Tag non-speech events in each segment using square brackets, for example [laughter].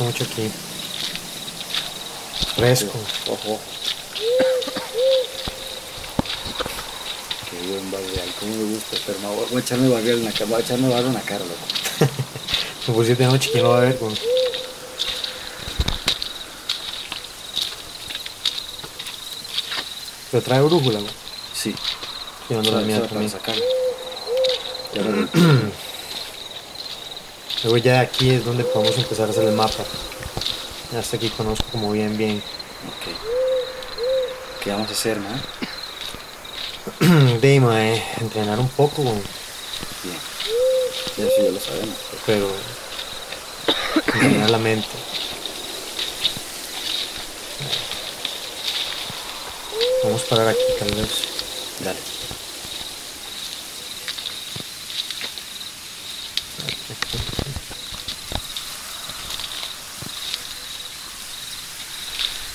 me gusta mucho aquí. Fresco. Ojo, ojo. Qué buen barrial, cómo me gusta, pero no, voy a echarme barrial en la cara, voy a echarme barro en la cara, loco. [laughs] Me pusiste de noche, ¿quién lo va a ver? güey? Te trae brújula, güey. Sí, Yo ando la para, mía para también. sacarlo. [clears throat] Luego ya aquí es donde podemos empezar a hacer el mapa. Ya hasta aquí conozco como bien, bien. ok. ¿Qué vamos a hacer, man? De mae, entrenar un poco, güey, Bien. Ya eso ya lo sabemos. pero entrenar la mente. Vamos a parar aquí tal vez. Dale.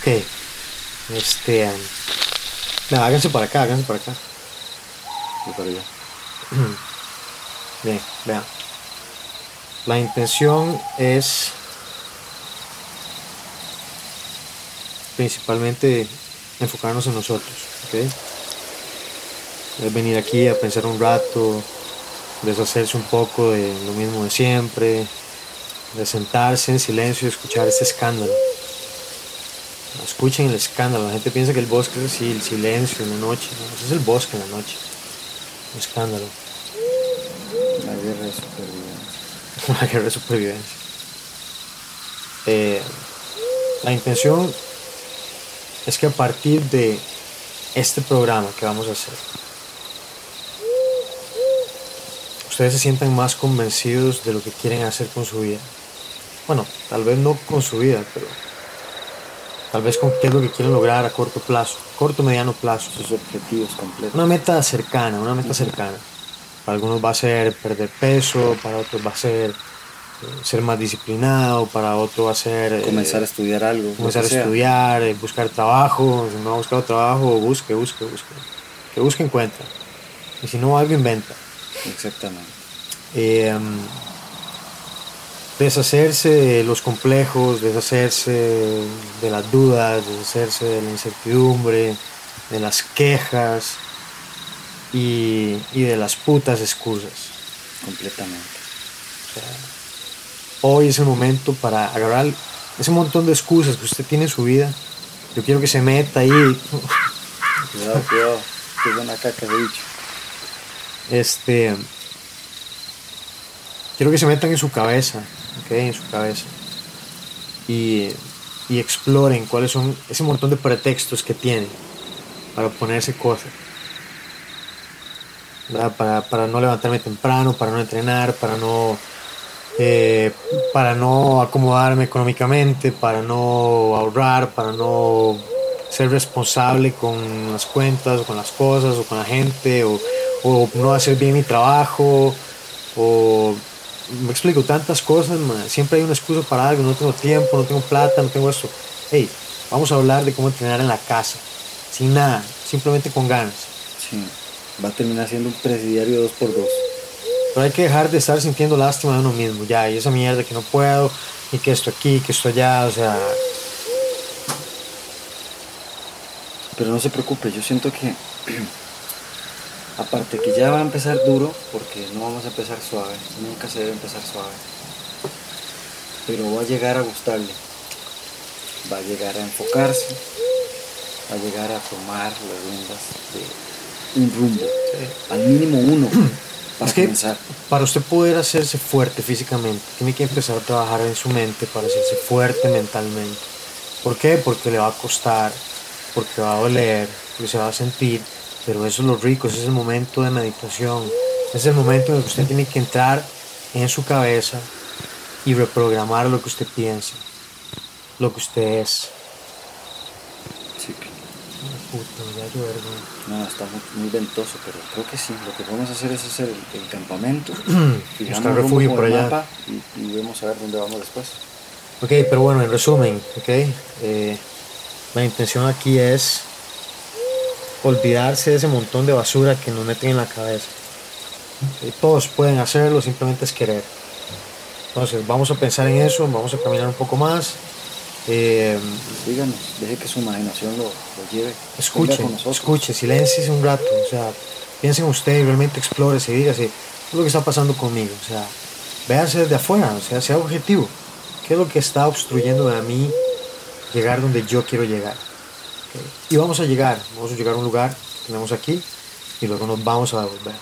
Ok. Este. no, háganse para acá, háganse para acá. Para allá. [clears throat] Bien, vean. La intención es principalmente enfocarnos en nosotros, ¿ok? Es venir aquí a pensar un rato, deshacerse un poco de lo mismo de siempre, de sentarse en silencio y escuchar este escándalo. Escuchen el escándalo, la gente piensa que el bosque es así, el silencio en la noche, no, es el bosque en la noche, un escándalo. La guerra de supervivencia. [laughs] una guerra de supervivencia. Eh, la intención es que a partir de este programa que vamos a hacer, ustedes se sientan más convencidos de lo que quieren hacer con su vida. Bueno, tal vez no con su vida, pero tal vez con qué es lo que quieren lograr a corto plazo, corto mediano plazo. Sus objetivos completos. Una meta cercana, una meta cercana. Para algunos va a ser perder peso, para otros va a ser eh, ser más disciplinado, para otros va a ser eh, Comenzar a estudiar algo. comenzar a sea. estudiar, eh, buscar trabajo, si no ha buscado trabajo, busque, busque, busque. Que busque encuentra. Y si no, algo inventa. Exactamente. Eh, um, deshacerse de los complejos, deshacerse de las dudas, deshacerse de la incertidumbre, de las quejas y, y de las putas excusas. Completamente. Hoy es el momento para agarrar ese montón de excusas que usted tiene en su vida. Yo quiero que se meta ahí. Cuidado, cuidado. Qué buena caca de bicho. Este. Quiero que se metan en su cabeza, En su cabeza. Y, y exploren cuáles son ese montón de pretextos que tienen para ponerse cosas. Para, para no levantarme temprano, para no entrenar, para no. eh, para no acomodarme económicamente, para no ahorrar, para no ser responsable con las cuentas, o con las cosas, o con la gente, o, o no hacer bien mi trabajo, o me explico, tantas cosas, man. siempre hay una excusa para algo, no tengo tiempo, no tengo plata, no tengo esto. Hey, vamos a hablar de cómo entrenar en la casa, sin nada, simplemente con ganas. Sí. Va a terminar siendo un presidiario 2x2. Pero hay que dejar de estar sintiendo lástima de uno mismo, ya, y esa mierda que no puedo, y que esto aquí, que esto allá, o sea, Pero no se preocupe, yo siento que [clears throat] aparte que ya va a empezar duro, porque no vamos a empezar suave, nunca se debe empezar suave. Pero va a llegar a gustarle, va a llegar a enfocarse, va a llegar a tomar las riendas de un rumbo, al mínimo uno, [clears throat] para Es que- para usted poder hacerse fuerte físicamente, tiene que empezar a trabajar en su mente para hacerse fuerte mentalmente. ¿Por qué? Porque le va a costar, porque va a doler, porque se va a sentir, pero eso es lo rico, ese es el momento de meditación, es el momento en el que usted tiene que entrar en su cabeza y reprogramar lo que usted piensa, lo que usted es. Sí, que- Puta, me va a llover, güey. no, está muy, muy ventoso, pero creo que sí. Lo que podemos hacer es hacer el, el campamento, [clears throat] Buscar refugio por allá. mapa y, y vemos a ver dónde vamos después. Ok, pero bueno, en resumen, ok, eh, la intención aquí es olvidarse de ese montón de basura que nos meten en la cabeza. Ok, Todos pueden hacerlo, simplemente es querer. Entonces, vamos a pensar en eso, vamos a caminar un poco más. Eh, Díganos, deje que su imaginación lo, lo lleve. escuche, escuche, silencie un rato. O sea, piensen usted y realmente explore, y dígase, ¿qué es lo que está pasando conmigo? O sea, véase desde afuera, o sea, sea objetivo. ¿Qué es lo que está obstruyendo a mí llegar donde yo quiero llegar? Y vamos a llegar, vamos a llegar a un lugar que tenemos aquí y luego nos vamos a devolver.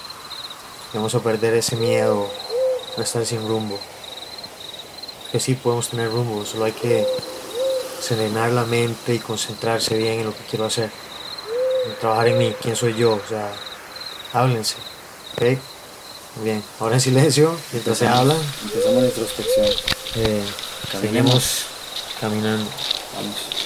Vamos a perder ese miedo a estar sin rumbo. Que sí podemos tener rumbo, solo hay que serenar la mente y concentrarse bien en lo que quiero hacer. Trabajar en mí, quién soy yo, o sea, háblense. Muy bien, ahora en silencio, mientras se hablan, Empezamos la introspección. eh, Caminemos. caminando. Vamos.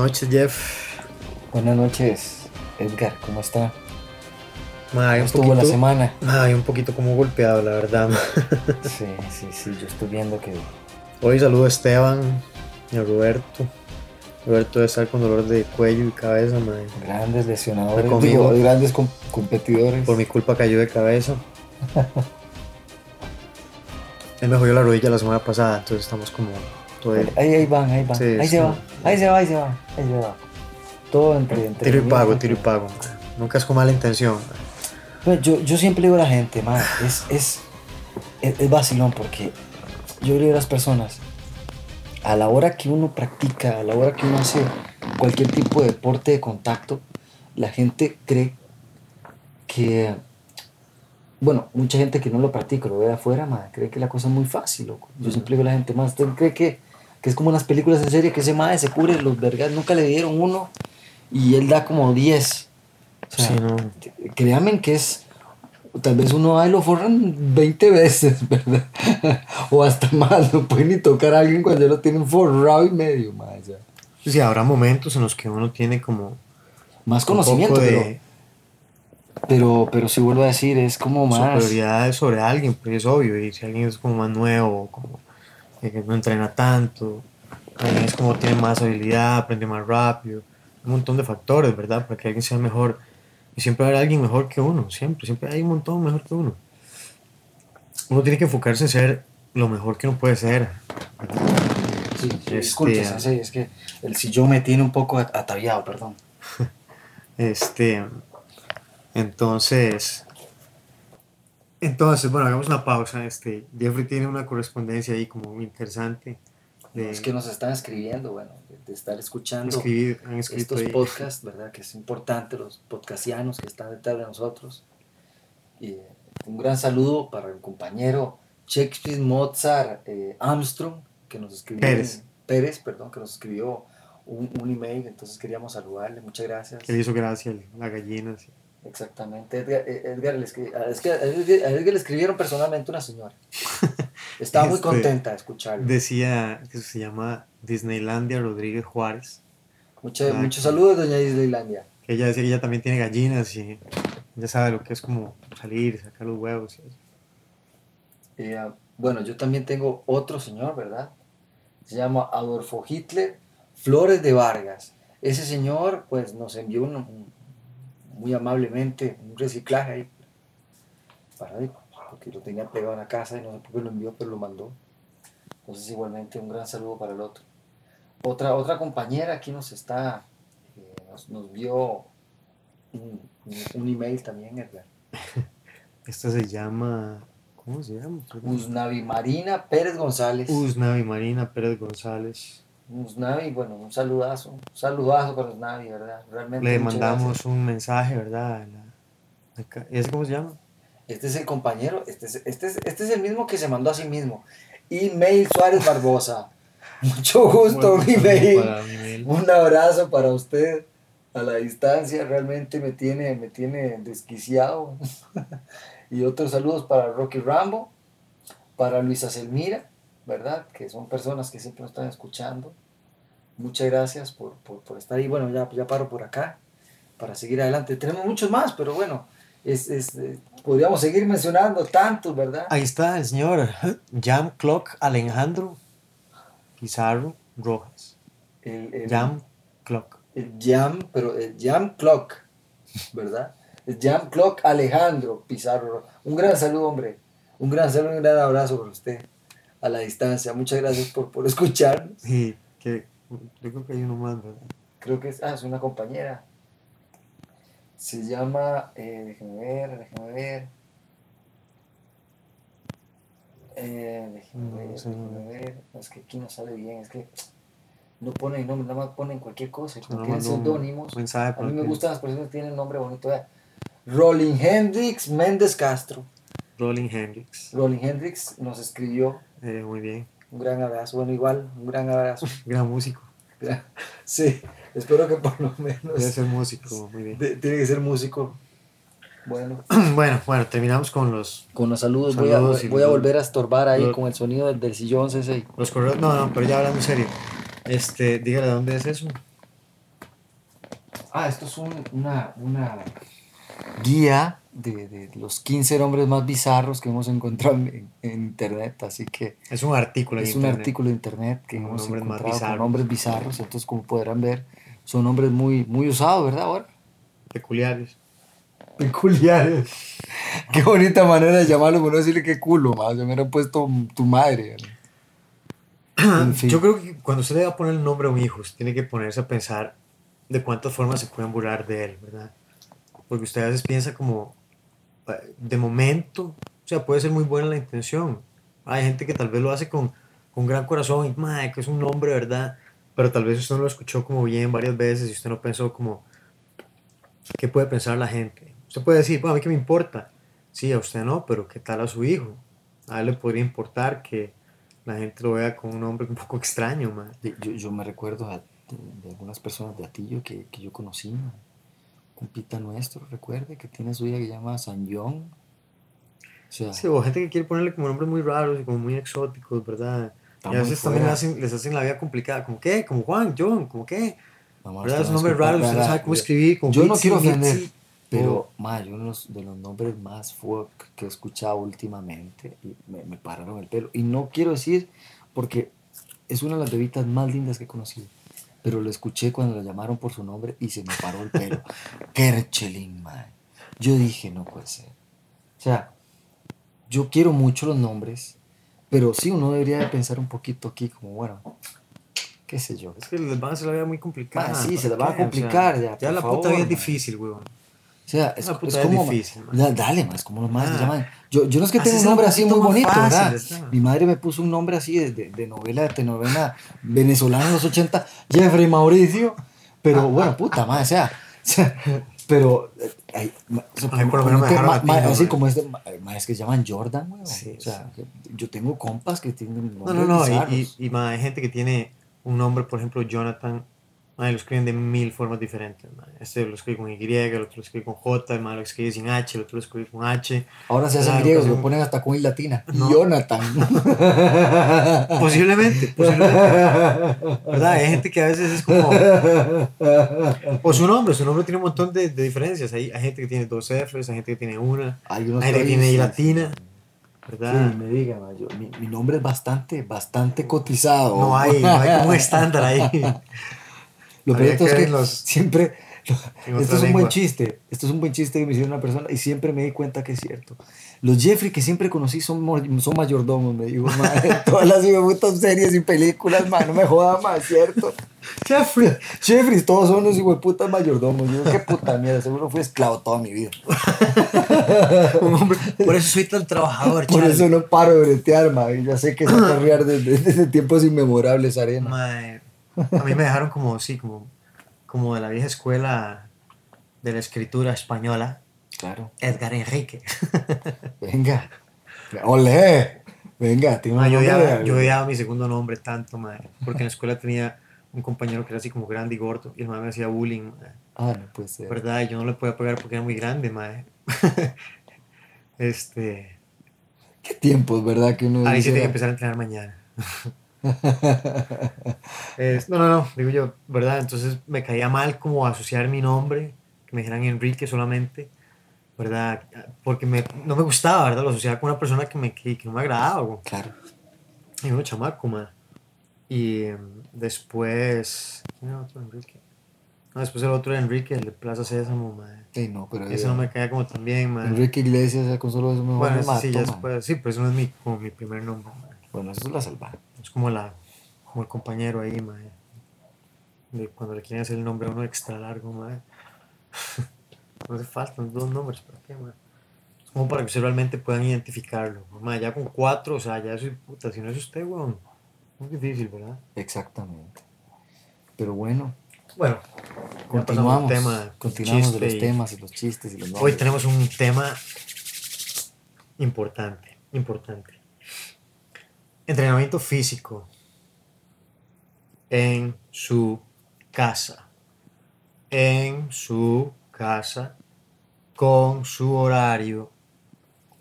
Noches, Jeff. Buenas noches, Edgar, ¿cómo está? Ma, ¿Cómo estuvo poquito, la semana? ma, un poquito como golpeado, la verdad. ma. [laughs] Sí, sí, sí, yo estoy viendo que Hoy saludo a Esteban y a Roberto. Roberto debe estar con dolor de cuello y cabeza, ma. grandes lesionadores, Conmigo. digo, grandes com- competidores. Por mi culpa cayó de cabeza. [laughs] Él me jodió la rodilla la semana pasada, entonces estamos como Ahí, ahí van, ahí van. Sí, ahí sí. se va, ahí se va, ahí se va, ahí se va. Todo entre, entre tiro y pago, tiro y pago. Nunca es con mala intención. Pues yo, yo siempre digo a la gente, man, es, es, es, es vacilón porque yo le digo a las personas, a la hora que uno practica, a la hora que uno hace cualquier tipo de deporte de contacto, la gente cree que, bueno, mucha gente que no lo practica, lo ve de afuera, man, cree que la cosa es muy fácil, loco. Yo siempre digo a la gente, más, ¿usted cree que, que es como en las películas de serie que ese madre se cubre los vergas, nunca le dieron uno y él da como 10? O sea, Sí, no. créanme que es tal vez uno ahí lo forran 20 veces, [laughs] ¿verdad? o hasta más, no puede ni tocar a alguien cuando ya lo tienen forrado y medio, más. ya. Sí, habrá momentos en los que uno tiene como Más conocimiento, poco pero, de pero, pero si vuelvo a decir, es como más. superioridad sobre alguien, pues es obvio. Y si alguien es como más nuevo, como eh, que no entrena tanto, alguien es como tiene más habilidad, aprende más rápido, un montón de factores, ¿verdad? Para que alguien sea mejor. Y siempre habrá alguien mejor que uno, siempre, siempre hay un montón mejor que uno. Uno tiene que enfocarse en ser lo mejor que uno puede ser. Sí, Este, disculpe, sensei, es que el sillón me tiene un poco at- ataviado, perdón. [laughs] Este, entonces, entonces, bueno, hagamos una pausa. Este, Jeffrey tiene una correspondencia ahí como interesante. De Es que nos están escribiendo, bueno, de, de estar escuchando escribir, han estos ahí. podcasts, ¿verdad? Que es importante, los podcastianos que están detrás de nosotros. Y eh, un gran saludo para el compañero Shakespeare Mozart eh, Armstrong, que nos escribió. Pérez. Pérez, perdón, que nos escribió un, un email, entonces queríamos saludarle, muchas gracias. Que le hizo gracia la gallina. sí. Exactamente, Edgar, eh, Edgar le escri- es que a Edgar, le escribieron personalmente una señora. [laughs] Estaba muy Este, contenta de escucharlo. Decía que se llama Disneylandia Rodríguez Juárez. Mucha- Ah, muchos saludos, doña Disneylandia. Que ella decía que ella también tiene gallinas y ella sabe lo que es como salir, sacar los huevos. y eso. Eh, ah, bueno, yo también tengo otro señor, ¿verdad? Se llama Adolfo Hitler Flores de Vargas. Ese señor, pues, nos envió un- un- muy amablemente un reciclaje ahí. Para ahí, porque lo tenía pegado en la casa y no sé por qué lo envió, pero lo mandó. Entonces, igualmente, un gran saludo para el otro. Otra, otra compañera aquí nos está, eh, nos, nos vio un, un- un email también, Edgar. [laughs] Esta se llama. ¿Cómo se llama? Usnavi Marina Pérez González. Usnavi Marina Pérez González. Usnavi, bueno, un saludazo, un saludazo para Usnavi, ¿verdad? Realmente. Le mandamos gracias. un mensaje, ¿verdad? La- acá- ¿Ese cómo se llama? Este es el compañero, este es, este, es, este es el mismo que se mandó a sí mismo. Email Suárez Barbosa. [laughs] Mucho gusto, Bueno, mi email. para mi mail. Un abrazo para usted a la distancia, realmente me tiene, me tiene desquiciado. [laughs] y otros saludos para Rocky Rambo, para Luisa Selmira, ¿verdad? Que son personas que siempre nos están escuchando. Muchas gracias por, por, por estar ahí. Bueno, ya, ya paro por acá para seguir adelante. Tenemos muchos más, pero bueno, es, es, eh, podríamos seguir mencionando tantos, ¿verdad? Ahí está el señor Jam Clock Alejandro Pizarro Rojas. El, el- Jam Clock. el Jam, pero el Jam Clock, ¿verdad? El Jam Clock Alejandro Pizarro. Un gran saludo, hombre. Un gran saludo un gran abrazo por usted a la distancia. Muchas gracias por, por escucharnos. Sí, que yo creo que hay uno más, ¿verdad? Creo que es, ah, es una compañera. Se llama, eh, déjeme ver, déjeme ver. Eh, déjeme No, ver, no no. ver. No, es que aquí no sale bien, es que no ponen nombre, nada más ponen cualquier cosa. Tienen seudónimos. A mí me gustan las personas que tienen nombre bonito. vea. Rolling Hendrix Méndez Castro. Rolling Hendrix. Rolling Hendrix nos escribió Eh, muy bien. un gran abrazo. Bueno, igual, un gran abrazo. [laughs] Gran músico. Sí, espero que por lo menos Debe ser músico, muy bien. de- tiene que ser músico. Bueno, [clears throat] Bueno, bueno, terminamos con los, con los saludos, Saludos voy, a, voy volver a estorbar ahí los- con el sonido del, del sillón CC. los correos. No, no, pero ya hablando en serio. Este, dígale dónde es eso. Ah, esto es un- una, una guía de, de los 15 nombres más bizarros que hemos encontrado en, en internet, así que Es un artículo. es un internet. artículo de internet que hemos nombres más encontrado con bizarros. nombres bizarros, entonces como podrán ver, son nombres muy, muy usados, ¿verdad? Ahora. Peculiares. Peculiares. [laughs] Qué bonita manera de llamarlo, por no decirle qué culo, más. Se me hubiera puesto tu madre. [clears throat] En fin. Yo creo que cuando usted le va a poner el nombre a un hijo, usted tiene que ponerse a pensar de cuántas formas se pueden burlar de él, ¿verdad? Porque usted a veces piensa como, de momento, o sea, puede ser muy buena la intención. Hay gente que tal vez lo hace con, con gran corazón y, madre, que es un nombre, ¿verdad? Pero tal vez usted no lo escuchó como bien varias veces y usted no pensó como, ¿qué puede pensar la gente? Usted puede decir, bueno, a mí qué me importa. Sí, a usted no, pero ¿qué tal a su hijo? A él le podría importar que la gente lo vea con un nombre un poco extraño. Yo, yo me recuerdo de, algunas personas de Atillo que, que yo conocí. Compita nuestro, recuerde, que tiene su hija que llama San John. O sea, Sí, o gente que quiere ponerle como nombres muy raros y como muy exóticos, ¿verdad? y a veces también fuera. hacen- les hacen la vida complicada, como qué, como Juan, John, como qué, Vamos, ¿verdad? Esos nombres raros, usted no sabe cómo escribir, como Yo no Mitzi, quiero ofender, pero, o- ma, yo uno de los, de los nombres más fuck que he escuchado últimamente y me, me pararon el pelo. Y no quiero decir, porque es una de las bebitas más lindas que he conocido, pero lo escuché cuando la llamaron por su nombre y se me paró el pelo. [laughs] Kerchelin, man. Yo dije, no puede ser. O sea, yo quiero mucho los nombres, pero sí uno debería de pensar un poquito aquí, como, bueno, qué sé yo. Es que les van a hacer la vida muy complicada. Ah, sí, se ¿para la van a qué? O sea, complicar, ya, Ya la favor, puta vida es difícil, weón. O sea, es, es es como. difícil, man. Da- dale, más como los más Ah. llaman. Yo, yo no es que tenga un nombre así muy bonito, fácil, ¿verdad? está. Mi madre me puso un nombre así de, de, de novela, de telenovela venezolana en los 80, Jeffrey Mauricio. Pero bueno, puta madre, o sea, pero. eh, ay, ma- o sea, Ay, por lo como menos me que dejaron ma- ma- latino, así como este, ma- ma- es que se llaman Jordan, güey. Sí, o sea, que yo tengo compas que tienen No, no, no, y, y, y, hay gente que tiene un nombre, por ejemplo, Jonathan, madre, lo escriben de mil formas diferentes. madre. Este lo escribe con Y, el otro lo escribe con J, el madre lo escribe sin H, el otro lo escribe con H. Ahora se hacen Claro, griegos, lo ponen hasta con I latina. [laughs] No. Jonathan. [laughs] Posiblemente, posiblemente. ¿Verdad? Hay gente que a veces es como. [laughs] O su nombre, su nombre tiene un montón de, de diferencias. Hay, hay gente que tiene dos Fs, hay gente que tiene una, Hay hay gente que tiene I latina. Sí, ¿Verdad? me digan, ma, yo- mi, mi nombre es bastante, bastante cotizado. No hay, no hay como estándar ahí. Lo peor es que los- [laughs] siempre. Esto es un buen lengua. chiste. Esto es un buen chiste que me hicieron una persona y siempre me di cuenta que es cierto. Los Jeffrey que siempre conocí son, son mayordomos, me digo, madre. [laughs] Todas las putas series y películas, man, no me jodas más, ¿cierto? [laughs] Jeffrey. Jeffrey, todos son los putas mayordomos. Yo, qué puta mierda, seguro fui esclavo toda mi vida. Un hombre. Por eso soy tan trabajador, Por Charlie. eso no paro de bretear, man. Ya sé que se correar desde, desde tiempos inmemorables, arena. Mae, a mí me dejaron como, sí, como, como de la vieja escuela de la escritura española, Claro. Edgar Enrique. [laughs] Venga. Olé. Venga, tiene yo, yo odiaba mi segundo nombre tanto, mae, porque en la escuela tenía un compañero que era así como grande y gordo, y el mae me hacía bullying, Ah, no puede ser. ¿verdad? Y yo no le podía pegar porque era muy grande, mae. [laughs] este, Qué tiempos, ¿verdad? Que uno ahí sí dice, tengo que empezar a entrenar mañana. [laughs] [laughs] No, no, no, digo yo, ¿verdad? Entonces me caía mal como asociar mi nombre, que me dijeran Enrique solamente, ¿verdad? Porque me, no me gustaba, ¿verdad? Lo asociaba con una persona que, me, que, que no me agradaba, güey. Claro. Y uno chamaco, ma. Y em, después, ¿quién era otro Enrique? No, después el otro Enrique, el de Plaza Sésamo, ma. Sí, no, pero. Ese no me caía como tan bien, ma. Enrique Iglesias, con solo eso me Bueno, ese sí, ya después, sí, pero eso no es mi, como mi primer nombre. Bueno, eso es la salvada. Es como, la, como el compañero ahí, ma. De cuando le quieren hacer el nombre a uno extra largo, ma. [laughs] no hace falta dos nombres, ¿para qué, ma? Es como para que ustedes realmente puedan identificarlo. Ma, ya con cuatro, o sea, ya soy puta. Si no es usted, weón, muy difícil, ¿verdad? Exactamente. Pero bueno, Bueno, continuamos. tema, continuamos de los y- temas y los chistes y los Hoy nombres. tenemos un tema importante, importante. Entrenamiento físico en su casa. En su casa, con su horario,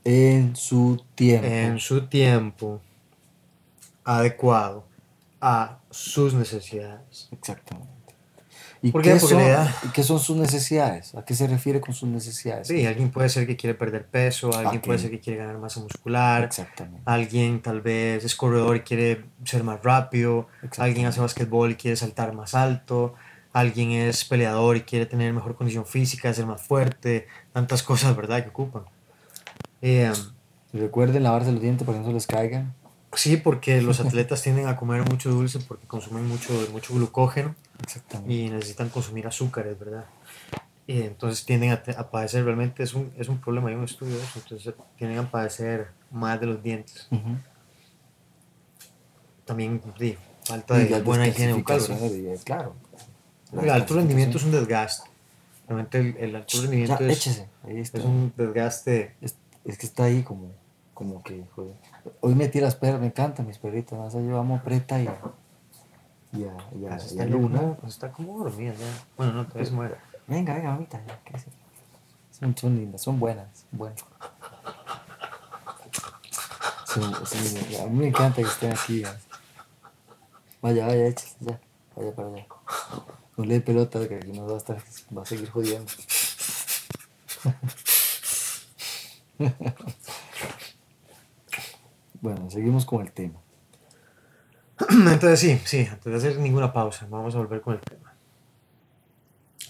En su tiempo. en su tiempo adecuado a sus necesidades. Exactamente. ¿Y ¿Por qué, qué? Son, qué son sus necesidades? ¿A qué se refiere con sus necesidades? Sí, alguien puede ser que quiere perder peso, alguien puede ser que quiere ganar masa muscular, Exactamente. alguien tal vez es corredor y quiere ser más rápido, alguien hace basquetbol y quiere saltar más alto, alguien es peleador y quiere tener mejor condición física, ser más fuerte, tantas cosas, ¿verdad?, que ocupan. Eh, Y recuerden lavarse los dientes para que no se les caigan. sí, porque los [laughs] atletas tienden a comer mucho dulce porque consumen mucho, mucho glucógeno. Y necesitan consumir azúcares, ¿verdad? Y entonces tienden a, a padecer, realmente es un, es un problema, hay un estudio de eso, entonces tienden a padecer más de los dientes. Ujú. También, sí, falta de buena higiene bucal, Claro. El alto rendimiento es un desgaste. Realmente el, el alto Ya, rendimiento es, échese. Ahí está. es un desgaste. Es, es que está ahí como, como que, joder. Hoy metí las perras, me encantan mis perritas. Más allá llevamos Preta y y a, y a- y está, a ya Luna. como, pues está como dormida ya. Bueno, no, todavía se muere. Venga, venga, mamita. ya, ¿qué es? Son, son lindas, son buenas. Son- sí, a mí me encanta que estén aquí. ya. Vaya, vaya, échese ya. Vaya para allá. No le dé pelota que aquí nos va a, estar, va a seguir jodiendo. [laughs] bueno, seguimos con el tema. [clears throat] Entonces sí, sí, antes de hacer ninguna pausa, vamos a volver con el tema.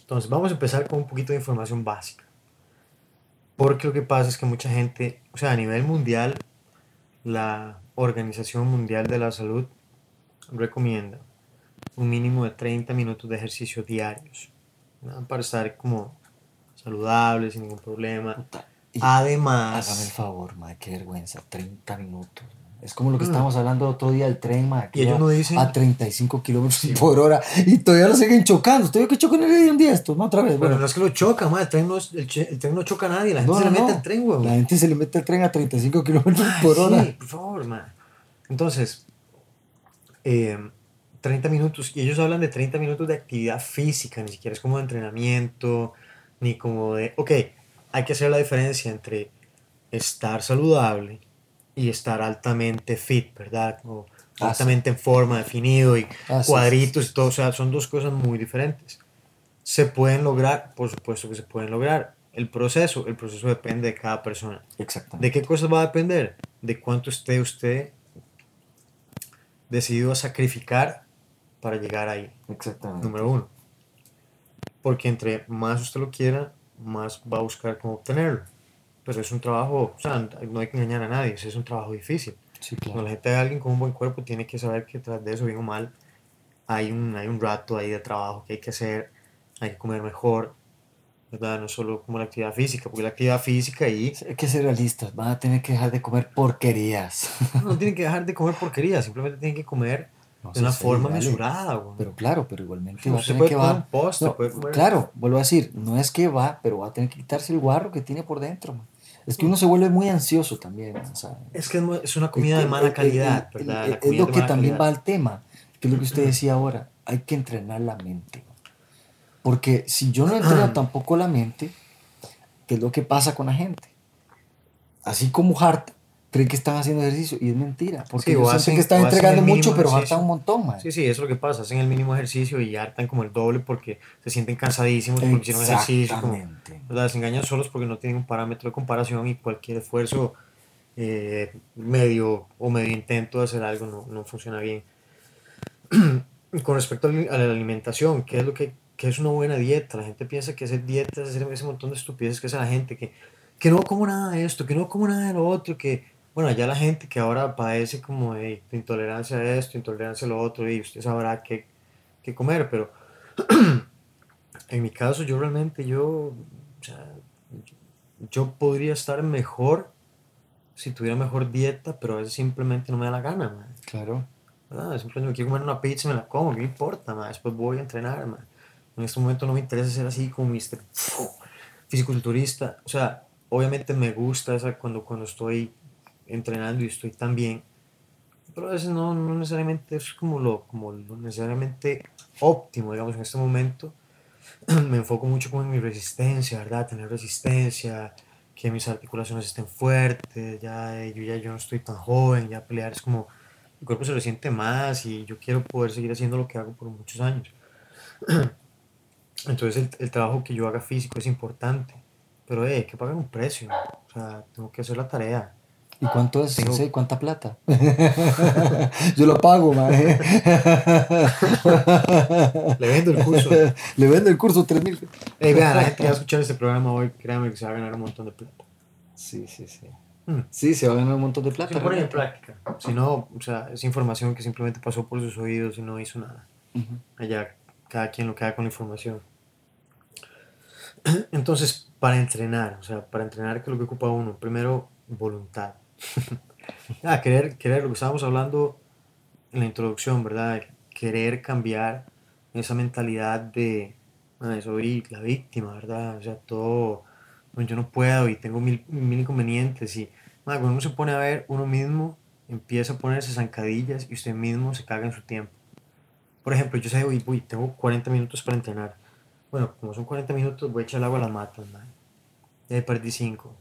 Entonces vamos a empezar con un poquito de información básica. Porque lo que pasa es que mucha gente, o sea, a nivel mundial, la Organización Mundial de la Salud recomienda un mínimo de 30 minutos de ejercicio diarios ¿no? para estar como saludables, sin ningún problema. Además, Hágame el favor, madre, qué vergüenza, 30 minutos. Ma. Es como lo que estábamos hablando el otro día del tren, madre, que. Y ellos no dicen- a 35 kilómetros [laughs] por hora y todavía lo siguen chocando. Estoy que chocan el día un día estos, ¿no? Otra vez. Bueno, Bueno, no es que lo choca, madre, el tren no, es- el, tren no choca a nadie, la gente No, se le mete al tren, weón. la gente se le mete el tren a 35 kilómetros por hora. Sí, por favor, man. Entonces, eh, 30 minutos, y ellos hablan de 30 minutos de actividad física, ni siquiera es como de entrenamiento, ni como de, ok, hay que hacer la diferencia entre estar saludable y estar altamente fit, ¿verdad? O Ah, altamente en forma, definido y Ah, sí, cuadritos y todo, o sea, son dos cosas muy diferentes. ¿Se pueden lograr? Por supuesto que se pueden lograr. El proceso, el proceso depende de cada persona. Exactamente. ¿De qué cosas va a depender? De cuánto esté usted decidido a sacrificar para llegar ahí, Exactamente. número uno. Porque entre más usted lo quiera, más va a buscar cómo obtenerlo. Pero es un trabajo, o sea, no hay que engañar a nadie, es un trabajo difícil. Sí, Cuando claro. la gente ve a alguien con un buen cuerpo, tiene que saber que tras de eso, bien o mal, hay un, hay un rato ahí de trabajo que hay que hacer, hay que comer mejor, ¿verdad? No solo como la actividad física, porque la actividad física ahí Hay que ser realistas, van a tener que dejar de comer porquerías. no tienen que [laughs] dejar de comer porquería, simplemente tienen que comer No de una forma vale. mesurada, güey. Pero claro, pero igualmente va a tener que postre, No, puede comer- Claro, vuelvo a decir, no es que va, pero va a tener que quitarse el guarro que tiene por dentro. man. Es que uno se vuelve muy ansioso también. o sea, Es que es es una comida de el- mala calidad, es lo de que también calidad. va al tema, que es lo que usted decía ahora, hay que entrenar la mente. Porque si yo no entreno tampoco la mente, ¿qué es lo que pasa con la gente? Así como Hart creen que están haciendo ejercicio y es mentira, porque Sí, ellos o hacen- que están o entregando mucho, pero hartan un montón, man. Sí, sí, eso es lo que pasa. Hacen el mínimo ejercicio y hartan como el doble porque se sienten cansadísimos porque hicieron ejercicio. Como, Exactamente. ¿verdad? Se engañan solos porque no tienen un parámetro de comparación y cualquier esfuerzo eh, medio o medio intento de hacer algo no, no funciona bien. [clears throat] Con respecto a la a la alimentación, ¿qué es lo que qué es una buena dieta? La gente piensa que hacer dieta es hacer ese montón de estupideces que hace la gente, que, que no como nada de esto, que no como nada de lo otro, que, bueno, ya la gente que ahora padece como de, intolerancia a esto, intolerancia a lo otro, y usted sabrá qué, qué comer, pero [clears throat] en mi caso yo realmente, yo, o sea, yo podría estar mejor si tuviera mejor dieta, pero a veces simplemente no me da la gana, man. Claro. ¿verdad? Simplemente me quiero comer una pizza y me la como, ¿qué importa? man? Después voy a entrenar. man. En este momento no me interesa ser así como Mr. fisiculturista. O sea, obviamente me gusta esa cuando, cuando estoy entrenando y estoy tan bien, pero a veces no, no necesariamente es como lo, como lo necesariamente óptimo, digamos, en este momento. [clears throat] me enfoco mucho como en mi resistencia, ¿verdad? Tener resistencia, que mis articulaciones estén fuertes, ya yo ya yo no estoy tan joven, ya pelear es como mi cuerpo se resiente más y yo quiero poder seguir haciendo lo que hago por muchos años. [clears throat] Entonces el, el trabajo que yo haga físico es importante, pero eh, hay que pagar un precio, o sea, tengo que hacer la tarea. ¿Y cuánto es? Tengo- Sí, ¿Cuánta plata? [laughs] Yo lo pago, man. Le vendo el curso. Le vendo el curso 3 mil. Hey, vean, la gente que va a escuchar este programa hoy, créanme que se va a ganar un montón de plata. Sí, sí, sí. Hmm. Sí, se va a ganar un montón de plata. lo ponen en práctica. Si no, o sea, es información que simplemente pasó por sus oídos y no hizo nada. Allá, cada quien lo que haga con la información. [clears throat] Entonces, para entrenar, o sea, para entrenar, ¿qué es lo que ocupa uno? Primero, voluntad. Ah, querer, querer, lo que estábamos hablando en la introducción, ¿verdad? Querer cambiar esa mentalidad de, ah, soy la víctima, ¿verdad? O sea, todo, yo no puedo y tengo mil, mil inconvenientes. Y cuando uno se pone a ver uno mismo, empieza a ponerse zancadillas y usted mismo se caga en su tiempo. Por ejemplo, yo sé, uy, uy, tengo 40 minutos para entrenar. Bueno, como son 40 minutos, voy a echar el agua a las matas, man. Ahí perdí 5.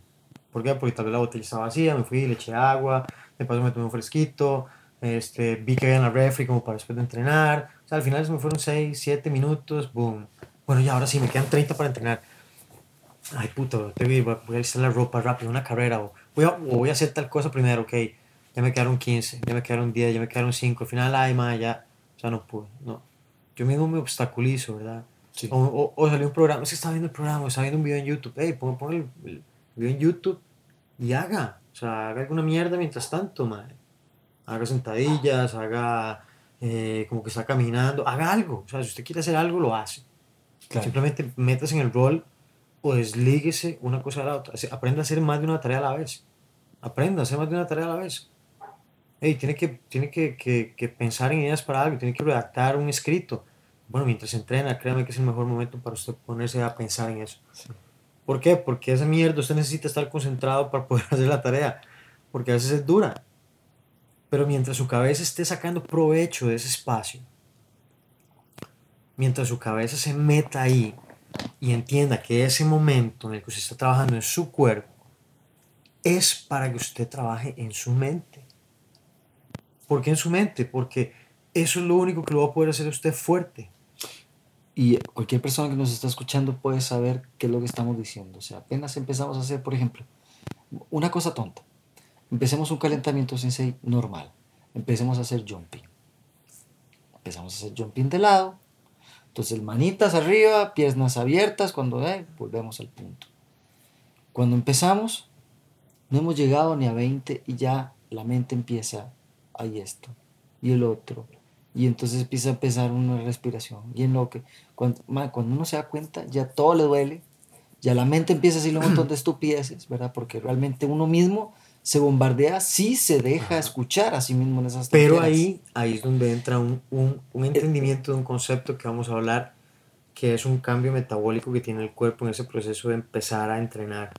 ¿Por qué? Porque tal vez la botella estaba vacía, me fui, le eché agua, de paso me tomé un fresquito, este, vi que había en la refri como para después de entrenar. O sea, al final se me fueron 6, 7 minutos, boom. Bueno, ya ahora sí, me quedan 30 para entrenar. Ay, puto, que- voy a alistar la ropa rápido, una carrera, o voy, a, o voy a hacer tal cosa primero, ok. Ya me quedaron 15, ya me quedaron 10, ya me quedaron 5. Al final, ay, ma, ya, o sea, no pude, no. Yo mismo me obstaculizo, ¿verdad? Sí. O, o, o salió un programa, es que estaba viendo el programa, estaba viendo un video en YouTube, hey, pon, pon el, el video en YouTube y haga, o sea, haga alguna mierda mientras tanto, madre. Haga sentadillas, haga eh, como que está caminando, haga algo, o sea, si usted quiere hacer algo, lo hace. Claro. Simplemente métase en el rol o deslíguese una cosa a la otra. Aprenda a hacer más de una tarea a la vez. Aprenda a hacer más de una tarea a la vez. Hey, tiene que, tiene que, que, que pensar en ideas para algo, tiene que redactar un escrito. Bueno, mientras entrena, créame que es el mejor momento para usted ponerse a pensar en eso. Sí. ¿Por qué? Porque esa mierda usted necesita estar concentrado para poder [laughs] hacer la tarea. Porque a veces es dura. Pero mientras su cabeza esté sacando provecho de ese espacio, mientras su cabeza se meta ahí y entienda que ese momento en el que usted está trabajando en su cuerpo es para que usted trabaje en su mente. ¿Por qué en su mente? Porque eso es lo único que lo va a poder hacer usted fuerte. Y cualquier persona que nos está escuchando puede saber qué es lo que estamos diciendo. O sea, apenas empezamos a hacer, por ejemplo, una cosa tonta. Empecemos un calentamiento sensei normal. Empecemos a hacer jumping. Empezamos a hacer jumping de lado. Entonces, manitas arriba, piernas abiertas. Cuando eh, volvemos al punto. Cuando empezamos, no hemos llegado ni a 20 y ya la mente empieza, ahí esto, y el otro. Y entonces empieza a empezar una respiración. Y en lo que, cuando, cuando uno se da cuenta, ya todo le duele. Ya la mente empieza a decir un montón de [clears throat] estupideces, ¿verdad? Porque realmente uno mismo se bombardea sí se deja escuchar a sí mismo en esas Pero ahí, ahí es donde entra un, un, un entendimiento de un concepto que vamos a hablar, que es un cambio metabólico que tiene el cuerpo en ese proceso de empezar a entrenar.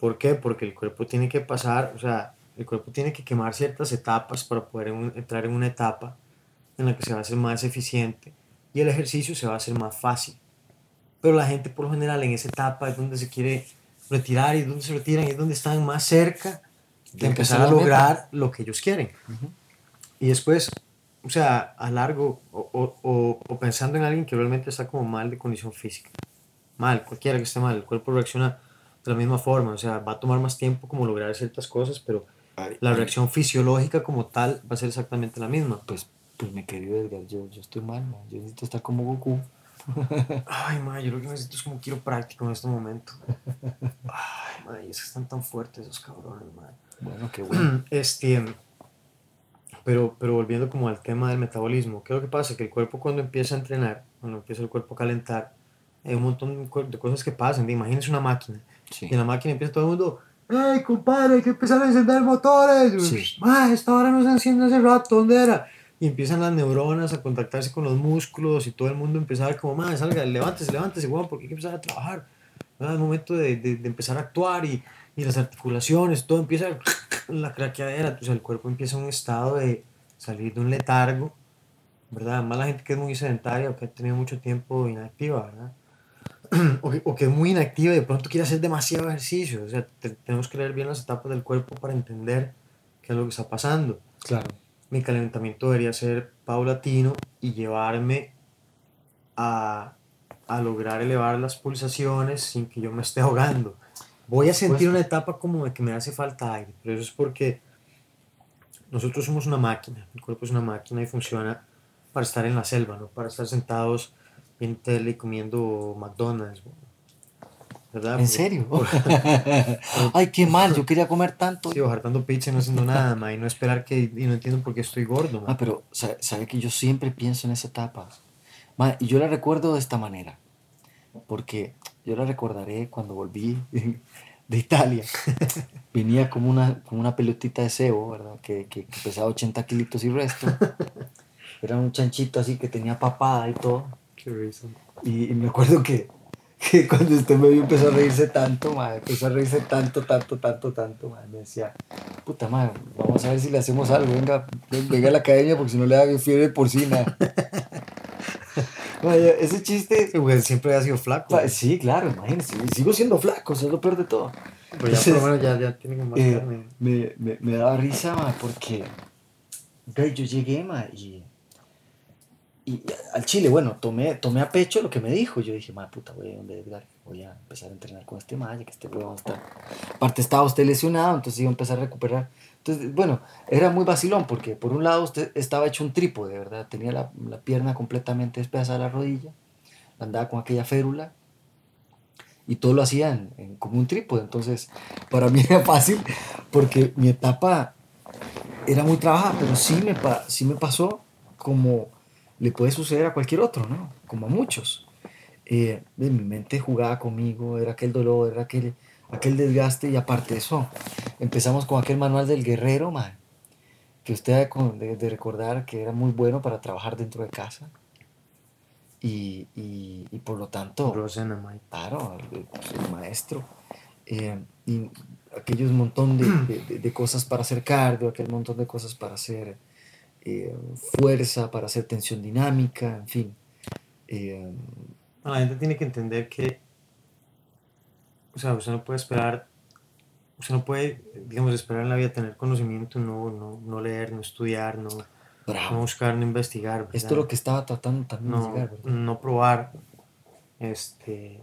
¿Por qué? Porque el cuerpo tiene que pasar, o sea, el cuerpo tiene que quemar ciertas etapas para poder entrar en una etapa en la que se va a hacer más eficiente y el ejercicio se va a hacer más fácil. Pero la gente por lo general en esa etapa es donde se quiere retirar y donde se retiran y es donde están más cerca de, empezar a lograr lo que ellos quieren. Y después, o sea, a largo, o, o, o, pensando en alguien que realmente está como mal de condición física, mal, cualquiera que esté mal, el cuerpo reacciona de la misma forma, o sea, va a tomar más tiempo como lograr ciertas cosas, pero la reacción fisiológica como tal va a ser exactamente la misma. Pues, pues mi querido Edgar, yo, yo estoy mal, yo necesito estar como Goku. Ay, ma, yo lo que necesito es como quiero práctico en este momento. Ay, ma, es que están tan fuertes esos cabrones, ma. Bueno, qué [clears throat] bueno. Este, pero, pero volviendo como al tema del metabolismo, ¿qué es lo que pasa? Que el cuerpo cuando empieza a entrenar, cuando empieza el cuerpo a calentar, hay un montón de cosas que pasan. Imagínense una máquina. Y en la máquina empieza todo el mundo, ¡Ey, compadre, hay que empezar a encender motores! Sí. Ma, esta hora no se enciende hace rato, ¿dónde era? Y empiezan las neuronas a contactarse con los músculos y todo el mundo empieza a ver como, madre, salga, levántese, levántese, bueno, porque hay que empezar a trabajar. Es el momento de, de, de, empezar a actuar y, y, las articulaciones, todo empieza la craqueadera, entonces el cuerpo empieza un estado de salir de un letargo, ¿verdad? Además la gente que es muy sedentaria o que ha tenido mucho tiempo inactiva, ¿verdad? [clears throat] O que, o que, es muy inactiva y de pronto quiere hacer demasiado ejercicio. O sea, tenemos que leer bien las etapas del cuerpo para entender qué es lo que está pasando. Claro mi calentamiento debería ser paulatino y llevarme a, a, lograr elevar las pulsaciones sin que yo me esté ahogando. Voy a sentir pues una etapa como de que me hace falta aire, pero eso es porque nosotros somos una máquina, el cuerpo es una máquina y funciona para estar en la selva, no para estar sentados en tele y comiendo McDonald's. ¿En serio? [laughs] Ay, qué mal, yo quería comer tanto. Sí, bajar tanto pizza y no haciendo nada, ma, y no esperar que, y no entiendo por qué estoy gordo. Ah, pero sabe, que yo siempre pienso en esa etapa. Ma, y yo la recuerdo de esta manera, porque yo la recordaré cuando volví [laughs] de Italia. [laughs] Venía como una, como una pelotita de cebo, ¿verdad? Que, que, pesaba 80 kilitos y resto. Era un chanchito así que tenía papada y todo. Qué risa. y me acuerdo que que cuando usted me vio empezó a reírse tanto, madre, empezó a reírse tanto, tanto, tanto, tanto, madre. Me decía, puta madre, vamos a ver si le hacemos algo, venga, venga a la academia porque si no le da fiebre porcina. [laughs] Ese chiste. Sí, siempre ha sido flaco. Sí, claro, imagínese, sigo siendo flaco, eso es lo peor de todo. Pues ya por lo menos ya, ya tiene más eh. Me, me, me, daba risa, madre, porque yo llegué, madre, y y al Chile, bueno, tomé, tomé a pecho lo que me dijo. Yo dije, madre puta, voy a Edgar, voy a empezar a entrenar con este maya, que este a estar. Aparte, estaba usted lesionado, entonces iba a empezar a recuperar. Entonces, bueno, era muy vacilón, porque por un lado usted estaba hecho un trípode, ¿verdad? Tenía la, la pierna completamente despedazada de la rodilla, andaba con aquella férula, y todo lo hacía en, como un trípode. Entonces, para mí [laughs] era fácil, porque mi etapa era muy trabajada, pero sí me, sí me pasó como le puede suceder a cualquier otro, ¿no? Como a muchos. Eh, mi mente jugaba conmigo, era aquel dolor, era aquel, aquel desgaste y aparte de eso, empezamos con aquel manual del guerrero, man, que usted debe de, recordar que era muy bueno para trabajar dentro de casa. Y, y, y por lo tanto, claro, el, maestro. Eh, y aquellos montón de, de, de, cosas para hacer cardio, aquel montón de cosas para hacer eh, fuerza, para hacer tensión dinámica, en fin. Eh, la gente tiene que entender que, o sea, usted no puede esperar, usted no puede, digamos, esperar en la vida tener conocimiento, no, no, no leer, no estudiar, no, no buscar, no investigar. Esto es lo que estaba tratando también no, de llegar, No probar, este...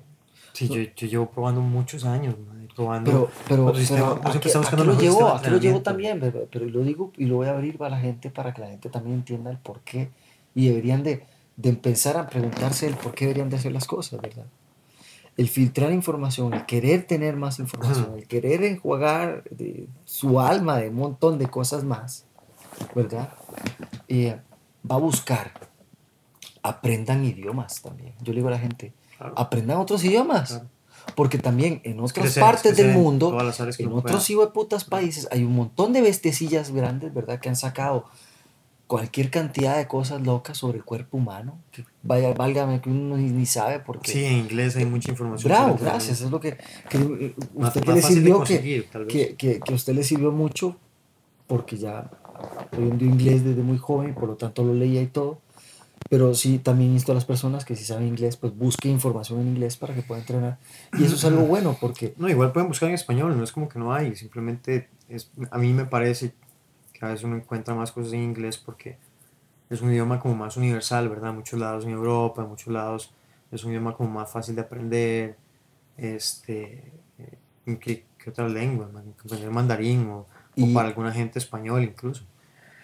Sí, yo, yo, llevo probando muchos años, probando. Pero, pero, aquí, lo llevo, aquí lo llevo también, pero, pero, lo digo y lo voy a abrir para la gente para que la gente también entienda el por qué. Y deberían de, de empezar a preguntarse el por qué deberían de hacer las cosas, ¿verdad? El filtrar información, el querer tener más información, el querer enjuagar de su alma de un montón de cosas más, ¿verdad? Eh, va a buscar, aprendan idiomas también. Yo le digo a la gente, aprendan otros idiomas. Porque también en otras partes del mundo, en otros putas países, hay un montón de bestecillas grandes, ¿verdad? Que han sacado cualquier cantidad de cosas locas sobre el cuerpo humano. Que vaya, válgame que uno ni, sabe porque... Sí, en inglés hay mucha información. Bravo, gracias. Es lo que, que usted le sirvió que, que, que, a usted le sirvió mucho porque ya aprendió inglés desde muy joven por lo tanto lo leía y todo. Pero sí, también insto a las personas que si saben inglés, pues busquen información en inglés para que puedan entrenar. Y eso es algo bueno porque... No, igual pueden buscar en español, no es como que no hay, simplemente es, a mí me parece que a veces uno encuentra más cosas en inglés porque es un idioma como más universal, ¿verdad? muchos lados en Europa, en muchos lados es un idioma como más fácil de aprender, este, eh, que, que otra lengua, aprender mandarín o, o, para alguna gente español incluso.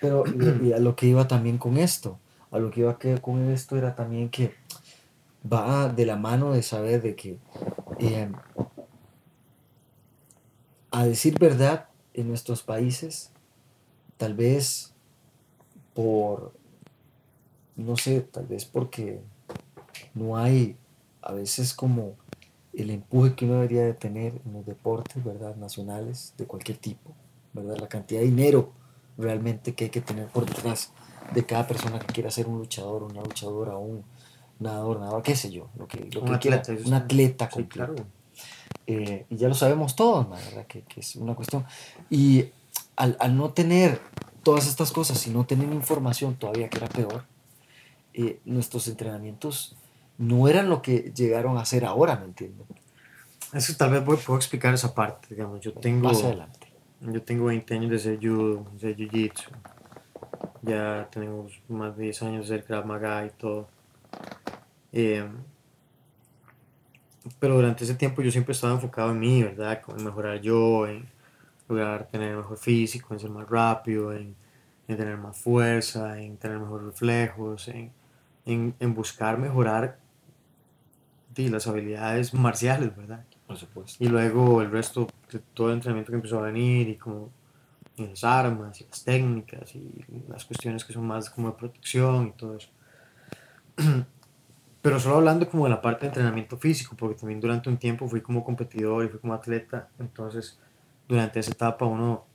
Pero y a lo que iba también con esto, a lo que iba con esto era también que va de la mano de saber de que eh, a decir verdad en nuestros países tal vez por no sé tal vez porque no hay a veces como el empuje que uno debería de tener en los deportes verdad nacionales de cualquier tipo verdad la cantidad de dinero realmente que hay que tener por detrás de cada persona que quiera ser un luchador, una luchadora, un nadador, nadador, qué sé yo, lo que, lo un que atleta, un atleta completo. Eh, y ya lo sabemos todos, ¿verdad? Que, que, es una cuestión. Y al, al, no tener todas estas cosas y no tener información todavía, que era peor, eh, nuestros entrenamientos no eran lo que llegaron a ser ahora, ¿me entiendes? Eso tal vez puedo explicar esa parte, digamos, yo tengo... Adelante. Yo tengo 20 años de ser judo, de jiu-jitsu, ya tenemos más de 10 años de ser Krav Maga y todo. Eh, pero durante ese tiempo yo siempre estaba enfocado en mí, ¿verdad? En mejorar yo, en lograr tener mejor físico, en ser más rápido, en, en tener más fuerza, en tener mejores reflejos, en, en, en buscar mejorar las habilidades marciales, ¿verdad? Por supuesto. Y luego el resto de todo el entrenamiento que empezó a venir y como y las armas y las técnicas y las cuestiones que son más como de protección y todo eso. [clears throat] Pero solo hablando como de la parte de entrenamiento físico, porque también durante un tiempo fui como competidor y fui como atleta, entonces durante esa etapa uno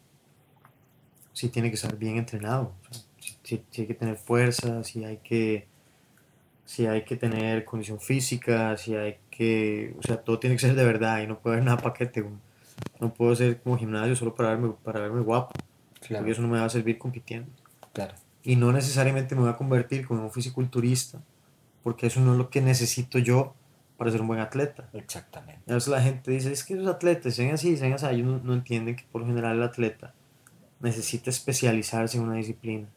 sí tiene que estar bien entrenado, sí, hay que tener fuerza, sí hay que, sí hay que tener condición física, sí hay que, o sea, todo tiene que ser de verdad y no puede haber nada paquete. No puedo ser como gimnasio solo para verme, para verme guapo. Claro. Porque eso no me va a servir compitiendo. Claro. Y no necesariamente me voy a convertir como un fisiculturista, porque eso no es lo que necesito yo para ser un buen atleta. Exactamente. A veces la gente dice, es que los atletas, sean así, sean así, ellos no, entienden que por lo general el atleta necesita especializarse en una disciplina.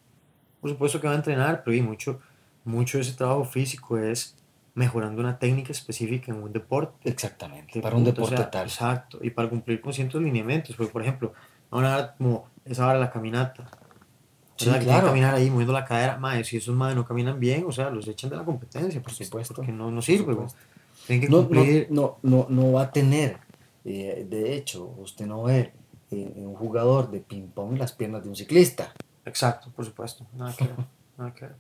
Por supuesto que va a entrenar, pero y mucho, mucho de ese trabajo físico es mejorando una técnica específica en un deporte. Exactamente, para un deporte tal. Exacto, y para cumplir con ciertos lineamientos. Porque, por ejemplo, ahora como esa hora la caminata. Sí, claro. Que caminar ahí moviendo la cadera, madre, si esos madres no caminan bien, o sea, los echan de la competencia, por supuesto. Porque no, no sirve, Tienen que cumplir. No, no, no, va a tener, eh, de hecho, usted no ve eh, un jugador de ping-pong las piernas de un ciclista. Exacto, por supuesto. Nada que ver. Nada que ver.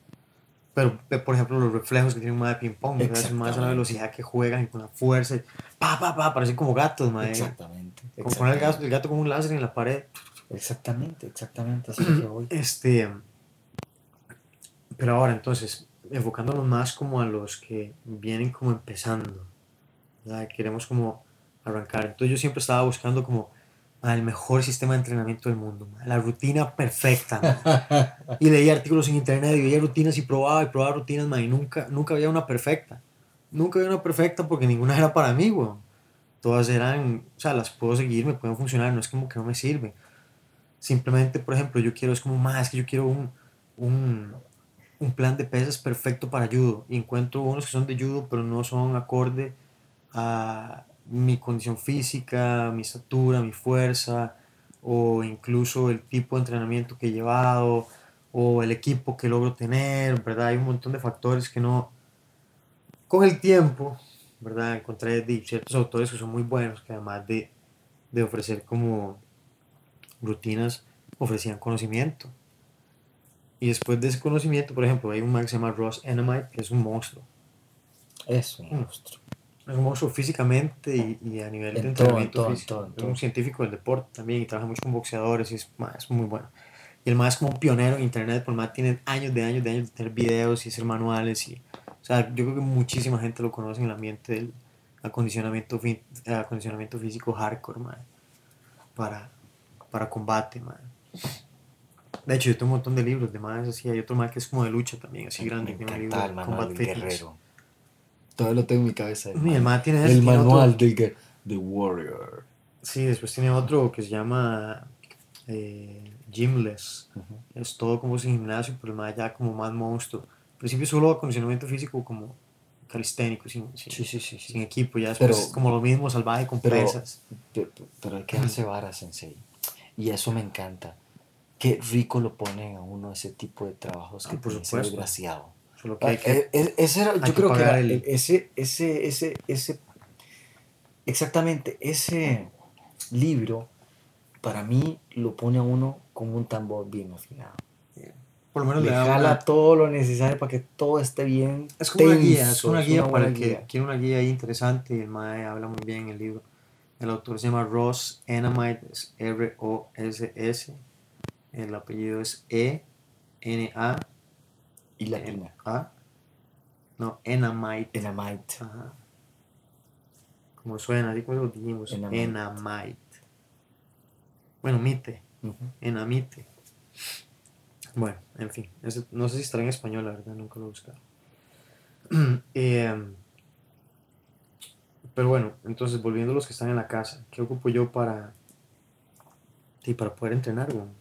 Pero, por ejemplo, los reflejos que tiene un de ping-pong, es más a la velocidad que juegan y con la fuerza. pa, pa, pa, parecen como gatos, madre. Exactamente. Como poner el gato, el gato con un láser en la pared. Exactamente, exactamente. Así que voy. [clears throat] Este. Pero ahora, entonces, enfocándonos más como a los que vienen como empezando. ¿verdad? Queremos como arrancar. Entonces, yo siempre estaba buscando como el mejor sistema de entrenamiento del mundo, la rutina perfecta. y leía artículos en internet y veía rutinas y probaba y probaba rutinas, y nunca, nunca había una perfecta. Nunca había una perfecta porque ninguna era para mí, weón. Todas eran, o sea, las puedo seguir, me pueden funcionar, no es como que no me sirve. Simplemente, por ejemplo, yo quiero, es como más que yo quiero un, un, un plan de pesas perfecto para judo. Y encuentro unos que son de judo, pero no son acorde a mi condición física, mi estatura, mi fuerza, o incluso el tipo de entrenamiento que he llevado, o el equipo que logro tener, ¿verdad? Hay un montón de factores que no... Con el tiempo, ¿verdad? Encontré ciertos autores que son muy buenos, que además de, de ofrecer como rutinas, ofrecían conocimiento. Y después de ese conocimiento, por ejemplo, hay un man que se llama Ross Enamite, que es un monstruo. Es un monstruo. Es monstruo físicamente y, a nivel de entrenamiento físico. es un científico del deporte también y trabaja mucho con boxeadores y es, es muy bueno. Y el más es como un pionero en internet, por más tiene años de años de años de tener videos y hacer manuales. Y, o sea, yo creo que muchísima gente lo conoce en el ambiente del acondicionamiento, acondicionamiento físico hardcore, para, para combate. Man. De hecho, yo tengo un montón de libros de más así. Hay otro más que es como de lucha también, así grande. Me el manual del guerrero. Todavía lo tengo en mi cabeza. Mi hermano tiene El manual del The Warrior. Sí, después tiene otro que se llama eh, Gymless. Es todo como sin gimnasio, pero más ya como más monstruo. Al principio solo acondicionamiento físico como calisténico, sin, sin, sí, sí, sin equipo. Ya después es como lo mismo, salvaje con pesas. Pero, pero hay que hacer varas, sensei. Y eso me encanta qué rico lo ponen a uno ese tipo de trabajos que ah, por supuesto. desgraciado. Ah, eh, eh, ese era, yo creo que era, ese, ese, ese, ese, exactamente, ese libro para mí lo pone a uno como un tambor bien afinado. Por lo menos le, jala todo lo necesario para que todo esté bien. Es como una guía, es una guía para que quiere una guía ahí interesante y el mae habla muy bien en el libro. El autor se llama Ross Enamite, R-O-S-S, el apellido es E, N, A. Y la N. A. No, Enamite. Enamite. Ajá. Como suena, así como lo dijimos. Enamite. Bueno, mite. Enamite. Bueno, en fin. no sé si estará en español, la verdad, nunca lo he buscado. [clears throat] Em, pero bueno, entonces volviendo a los que están en la casa, ¿qué ocupo yo para, y para poder entrenar? Bueno?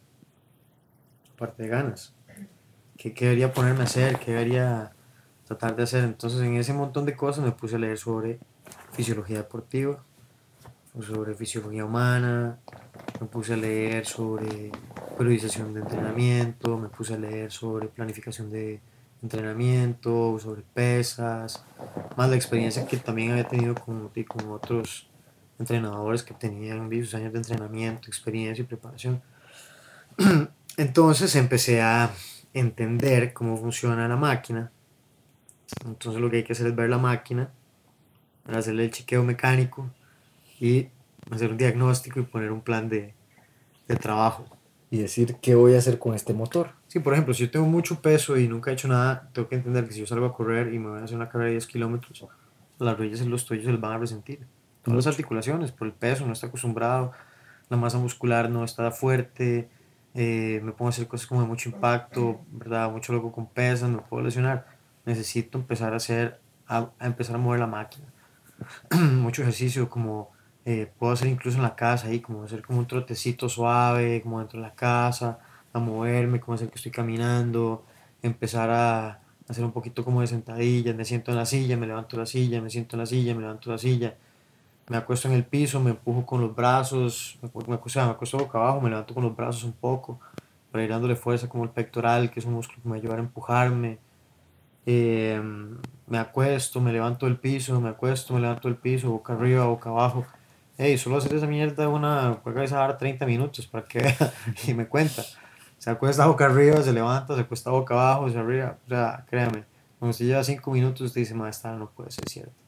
parte de ganas. ¿Qué, ¿Qué, debería ponerme a hacer? ¿Qué debería tratar de hacer? Entonces en ese montón de cosas me puse a leer sobre fisiología deportiva, sobre fisiología humana, me puse a leer sobre periodización de entrenamiento, me puse a leer sobre planificación de entrenamiento, sobre pesas, más la experiencia que también había tenido con, con otros entrenadores que tenían sus años de entrenamiento, experiencia y preparación. [clears throat] Entonces empecé a entender cómo funciona la máquina. Entonces lo que hay que hacer es ver la máquina, hacerle el chequeo mecánico y hacer un diagnóstico y poner un plan de, de trabajo. Y decir qué voy a hacer con este motor. Sí, por ejemplo, si yo tengo mucho peso y nunca he hecho nada, tengo que entender que si yo salgo a correr y me voy a hacer una carrera de 10 kilómetros, las rodillas y los tobillos se les van a resentir. Todas las articulaciones, por el peso, no está acostumbrado, la masa muscular no está fuerte, eh, me pongo a hacer cosas como de mucho impacto, ¿verdad? Mucho loco con pesas, me puedo lesionar. Necesito empezar a hacer, a, empezar a mover la máquina. [clears throat] mucho ejercicio como eh, puedo hacer incluso en la casa ahí, como hacer como un trotecito suave, como dentro de la casa, a moverme, como hacer que estoy caminando, empezar a hacer un poquito como de sentadillas, me siento en la silla, me levanto la silla, me siento en la silla, me levanto la silla me acuesto en el piso, me empujo con los brazos, me, me, acuesto, me acuesto boca abajo, me levanto con los brazos un poco, para ir dándole fuerza como el pectoral, que es un músculo que me va a empujarme. Em, me acuesto, me levanto del piso, me acuesto, me levanto del piso, boca arriba, boca abajo. Hey, solo hacer esa mierda una, puede dar 30 minutos para que [laughs] y me cuenta. Se acuesta boca arriba, se levanta, se acuesta boca abajo, se arriba. O sea, créame, cuando se lleva 5 minutos, usted dice, maestra, no puede ser cierto.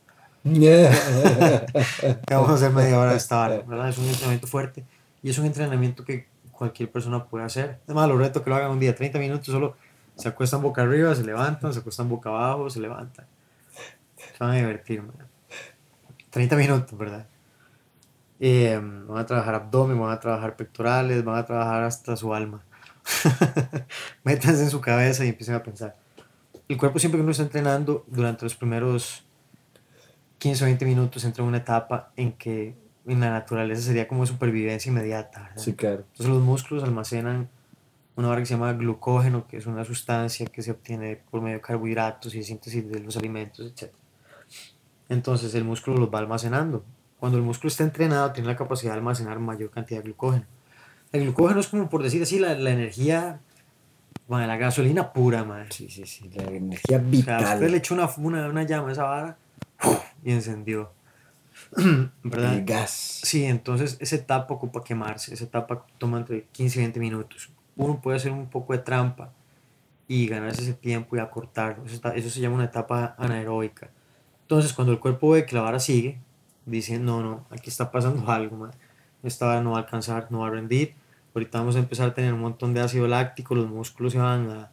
[laughs] Vamos a hacer media hora de esta hora, [laughs] ¿verdad? Es un entrenamiento fuerte y es un entrenamiento que cualquier persona puede hacer. Además, lo reto que lo hagan un día, 30 minutos, solo se acuestan boca arriba, se levantan, se acuestan boca abajo, se levantan. Se van a divertir, 30 minutos, ¿verdad? Eh, van a trabajar abdomen, van a trabajar pectorales, van a trabajar hasta su alma. [laughs] Métanse en su cabeza y empiecen a pensar. El cuerpo siempre que uno está entrenando, durante los primeros 15 o 20 minutos, entra en una etapa en que en la naturaleza sería como supervivencia inmediata. Sí, claro. Entonces los músculos almacenan una barra que se llama glucógeno, que es una sustancia que se obtiene por medio de carbohidratos y síntesis de los alimentos, etc. Entonces el músculo los va almacenando. Cuando el músculo está entrenado, tiene la capacidad de almacenar mayor cantidad de glucógeno. El glucógeno es como por decir así la, la energía, bueno, la gasolina pura, madre. Sí, sí, sí, la energía vital. O sea, usted le echó una, una, una llama a esa vara y encendió. [clears throat] ¿Verdad? El gas. Sí, entonces esa etapa ocupa quemarse, esa etapa toma entre 15 y 20 minutos. Uno puede hacer un poco de trampa y ganarse ese tiempo y acortarlo. Eso, está- eso se llama una etapa anaeróbica. Entonces, cuando el cuerpo ve que la vara sigue, dice, no, no, aquí está pasando [laughs] algo, man. esta vara no va a alcanzar, no va a rendir. Ahorita vamos a empezar a tener un montón de ácido láctico, los músculos se van a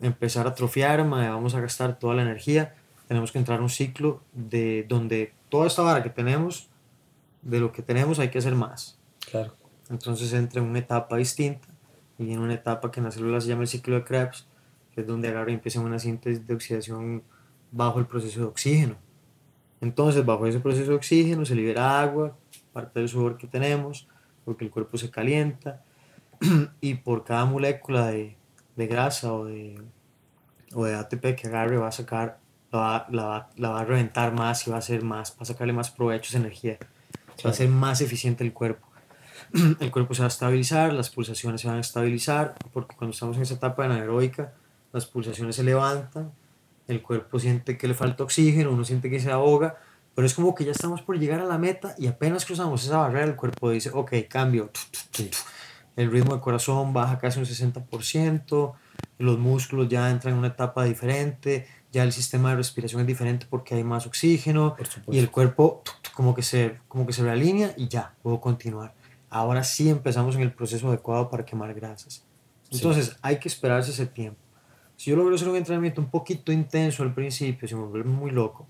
empezar a atrofiar, man, vamos a gastar toda la energía. Tenemos que entrar a un ciclo de donde toda esta vara que tenemos, de lo que tenemos hay que hacer más. Claro. Entonces entra en una etapa distinta y en una etapa que en las células se llama el ciclo de Krebs, que es donde y empieza una síntesis de oxidación bajo el proceso de oxígeno. Entonces, bajo ese proceso de oxígeno se libera agua, parte del sudor que tenemos, porque el cuerpo se calienta, [clears throat] y por cada molécula de, de grasa o de, o de ATP que agarre va a sacar, la va, la, va, la va a reventar más y va a hacer más, va a sacarle más provecho esa energía, va a ser más eficiente el cuerpo. [clears throat] El cuerpo se va a estabilizar, las pulsaciones se van a estabilizar, porque cuando estamos en esa etapa anaeróbica, las pulsaciones se levantan, el cuerpo siente que le falta oxígeno, uno siente que se ahoga, pero es como que ya estamos por llegar a la meta y apenas cruzamos esa barrera, el cuerpo dice, ok, cambio. El ritmo del corazón baja casi un 60%, los músculos ya entran en una etapa diferente, ya el sistema de respiración es diferente porque hay más oxígeno y el cuerpo como que se, como que se realinea y ya, puedo continuar. Ahora sí empezamos en el proceso adecuado para quemar grasas. Entonces hay que esperarse ese tiempo. Si yo logro hacer un entrenamiento un poquito intenso al principio, si me vuelve muy loco,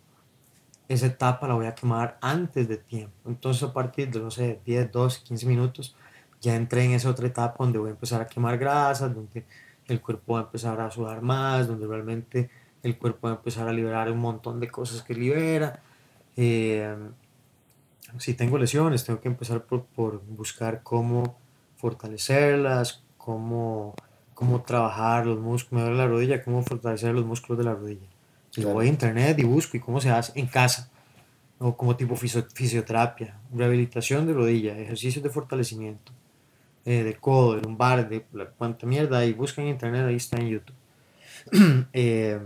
esa etapa la voy a quemar antes de tiempo. Entonces a partir de, no sé, 10, 12, 15 minutos, ya entré en esa otra etapa donde voy a empezar a quemar grasas, donde el cuerpo va a empezar a sudar más, donde realmente el cuerpo va a empezar a liberar un montón de cosas que libera. Eh, si tengo lesiones, tengo que empezar por, por buscar cómo fortalecerlas, cómo, cómo trabajar los músculos, me duele la rodilla, cómo fortalecer los músculos de la rodilla. Y Claro. voy a internet y busco y cómo se hace en casa, o como tipo fisio- fisioterapia, rehabilitación de rodilla, ejercicios de fortalecimiento, eh, de codo, de lumbar, de la cuanta mierda, ahí busca en internet, ahí está en YouTube. [clears throat] Eh,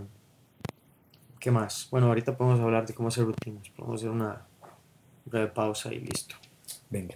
¿Qué más? Bueno, ahorita podemos hablar de cómo hacer rutinas, podemos hacer una breve pausa y listo. Venga.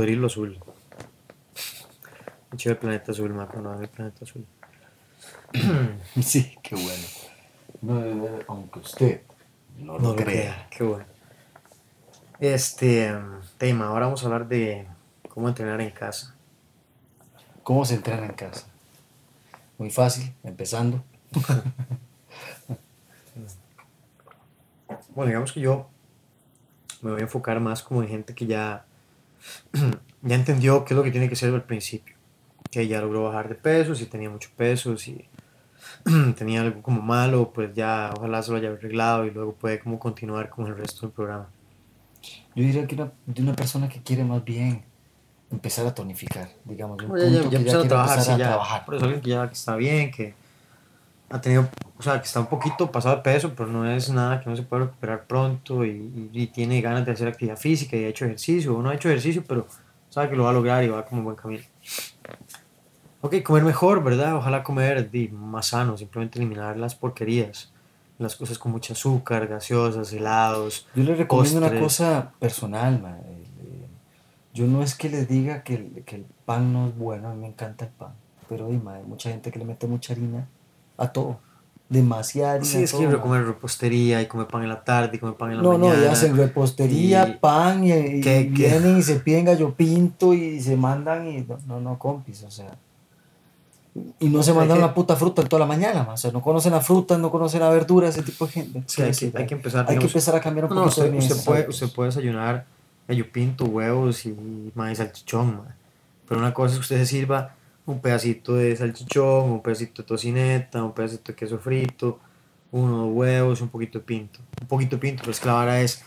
Cocodrilo azul. Mucho el planeta azul, ma, pero no el planeta azul. [clears throat] sí, qué bueno. No, aunque usted no, lo, crea. Qué bueno. Este tema, ahora vamos a hablar de cómo entrenar en casa. ¿Cómo se entrena en casa? Muy fácil, empezando. [laughs] bueno, digamos que yo me voy a enfocar más como en gente que ya, [clears throat] ya entendió qué es lo que tiene que ser al principio. Que ya logró bajar de peso, si tenía mucho peso, si [clears throat] tenía algo como malo, pues ya ojalá se lo haya arreglado y luego puede como continuar con el resto del programa. Yo diría que de una persona que quiere más bien empezar a tonificar, digamos. Un ya, ya, ya, a trabajar, sí, ya. Por eso alguien que ya está bien, que ha tenido, o sea, que está un poquito pasado de peso, pero no es nada que no se puede recuperar pronto y, y, tiene ganas de hacer actividad física y ha hecho ejercicio, o no ha hecho ejercicio, pero sabe que lo va a lograr y va como un buen camino. Ok, comer mejor, ¿verdad? Ojalá comer más sano, simplemente eliminar las porquerías, las cosas con mucho azúcar, gaseosas, helados. Yo le recomiendo una cosa personal, man. Eh, yo no es que les diga que el, que el pan no es bueno, a mí me encanta el pan, pero hay mucha gente que le mete mucha harina a todo. Demasiada Sí, es que comer repostería y comer pan en la tarde y comer pan en la mañana. No, no, y hacen repostería, pan y, vienen y se piden gallo pinto y se mandan y no, no, compis, o sea. Y no se mandan una puta fruta en toda la mañana, o sea, no conocen la fruta, no conocen la verdura, ese tipo de gente. Sí, hay, que, hay que empezar. Hay que empezar a cambiar un poco. usted, usted, puede, usted puede desayunar gallo pinto, huevos y maíz salchichón, pero una cosa es que usted se sirva un pedacito de salchichón, un pedacito de tocineta, un pedacito de queso frito, unos huevos, un poquito de pinto. Un poquito de pinto, pues la es,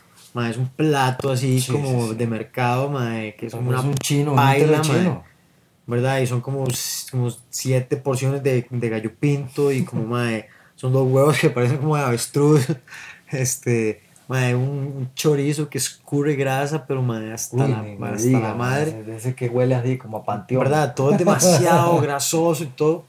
es un plato así como de mercado, que es como una un chino, paila, chino. ¿verdad? Y son como, como siete porciones de, de gallo pinto y como, [laughs] son dos huevos que parecen como de avestruz, [laughs] este, un, chorizo que escurre grasa, pero hasta, la, la, madre. ese que huele así como a panteón. ¿Verdad? Todo es demasiado [laughs] grasoso y todo.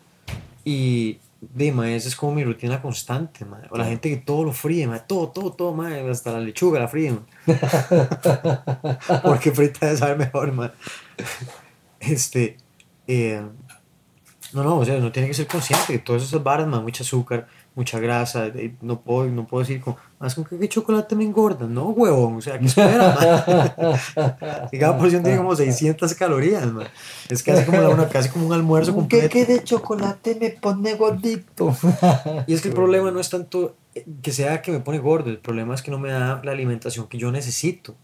Y, de, esa es como mi rutina constante, madre. O la gente que todo lo fríe, madre. Todo, todo, todo, madre. Hasta la lechuga la fríe, [laughs] Porque frita debe saber mejor, madre. Este, eh, no, no, o sea, no tiene que ser consciente que todas esas barras, madre, mucho azúcar, mucha grasa, no puedo, no puedo decir como, más con qué chocolate me engorda, no huevón, o sea, ¿qué espera, y [laughs] cada porción tiene como 600 calorías, man. es casi como, una, casi como un almuerzo completo. ¿Qué, de chocolate me pone gordito? [laughs] y es que el problema no es tanto que sea que me pone gordo, el problema es que no me da la alimentación que yo necesito,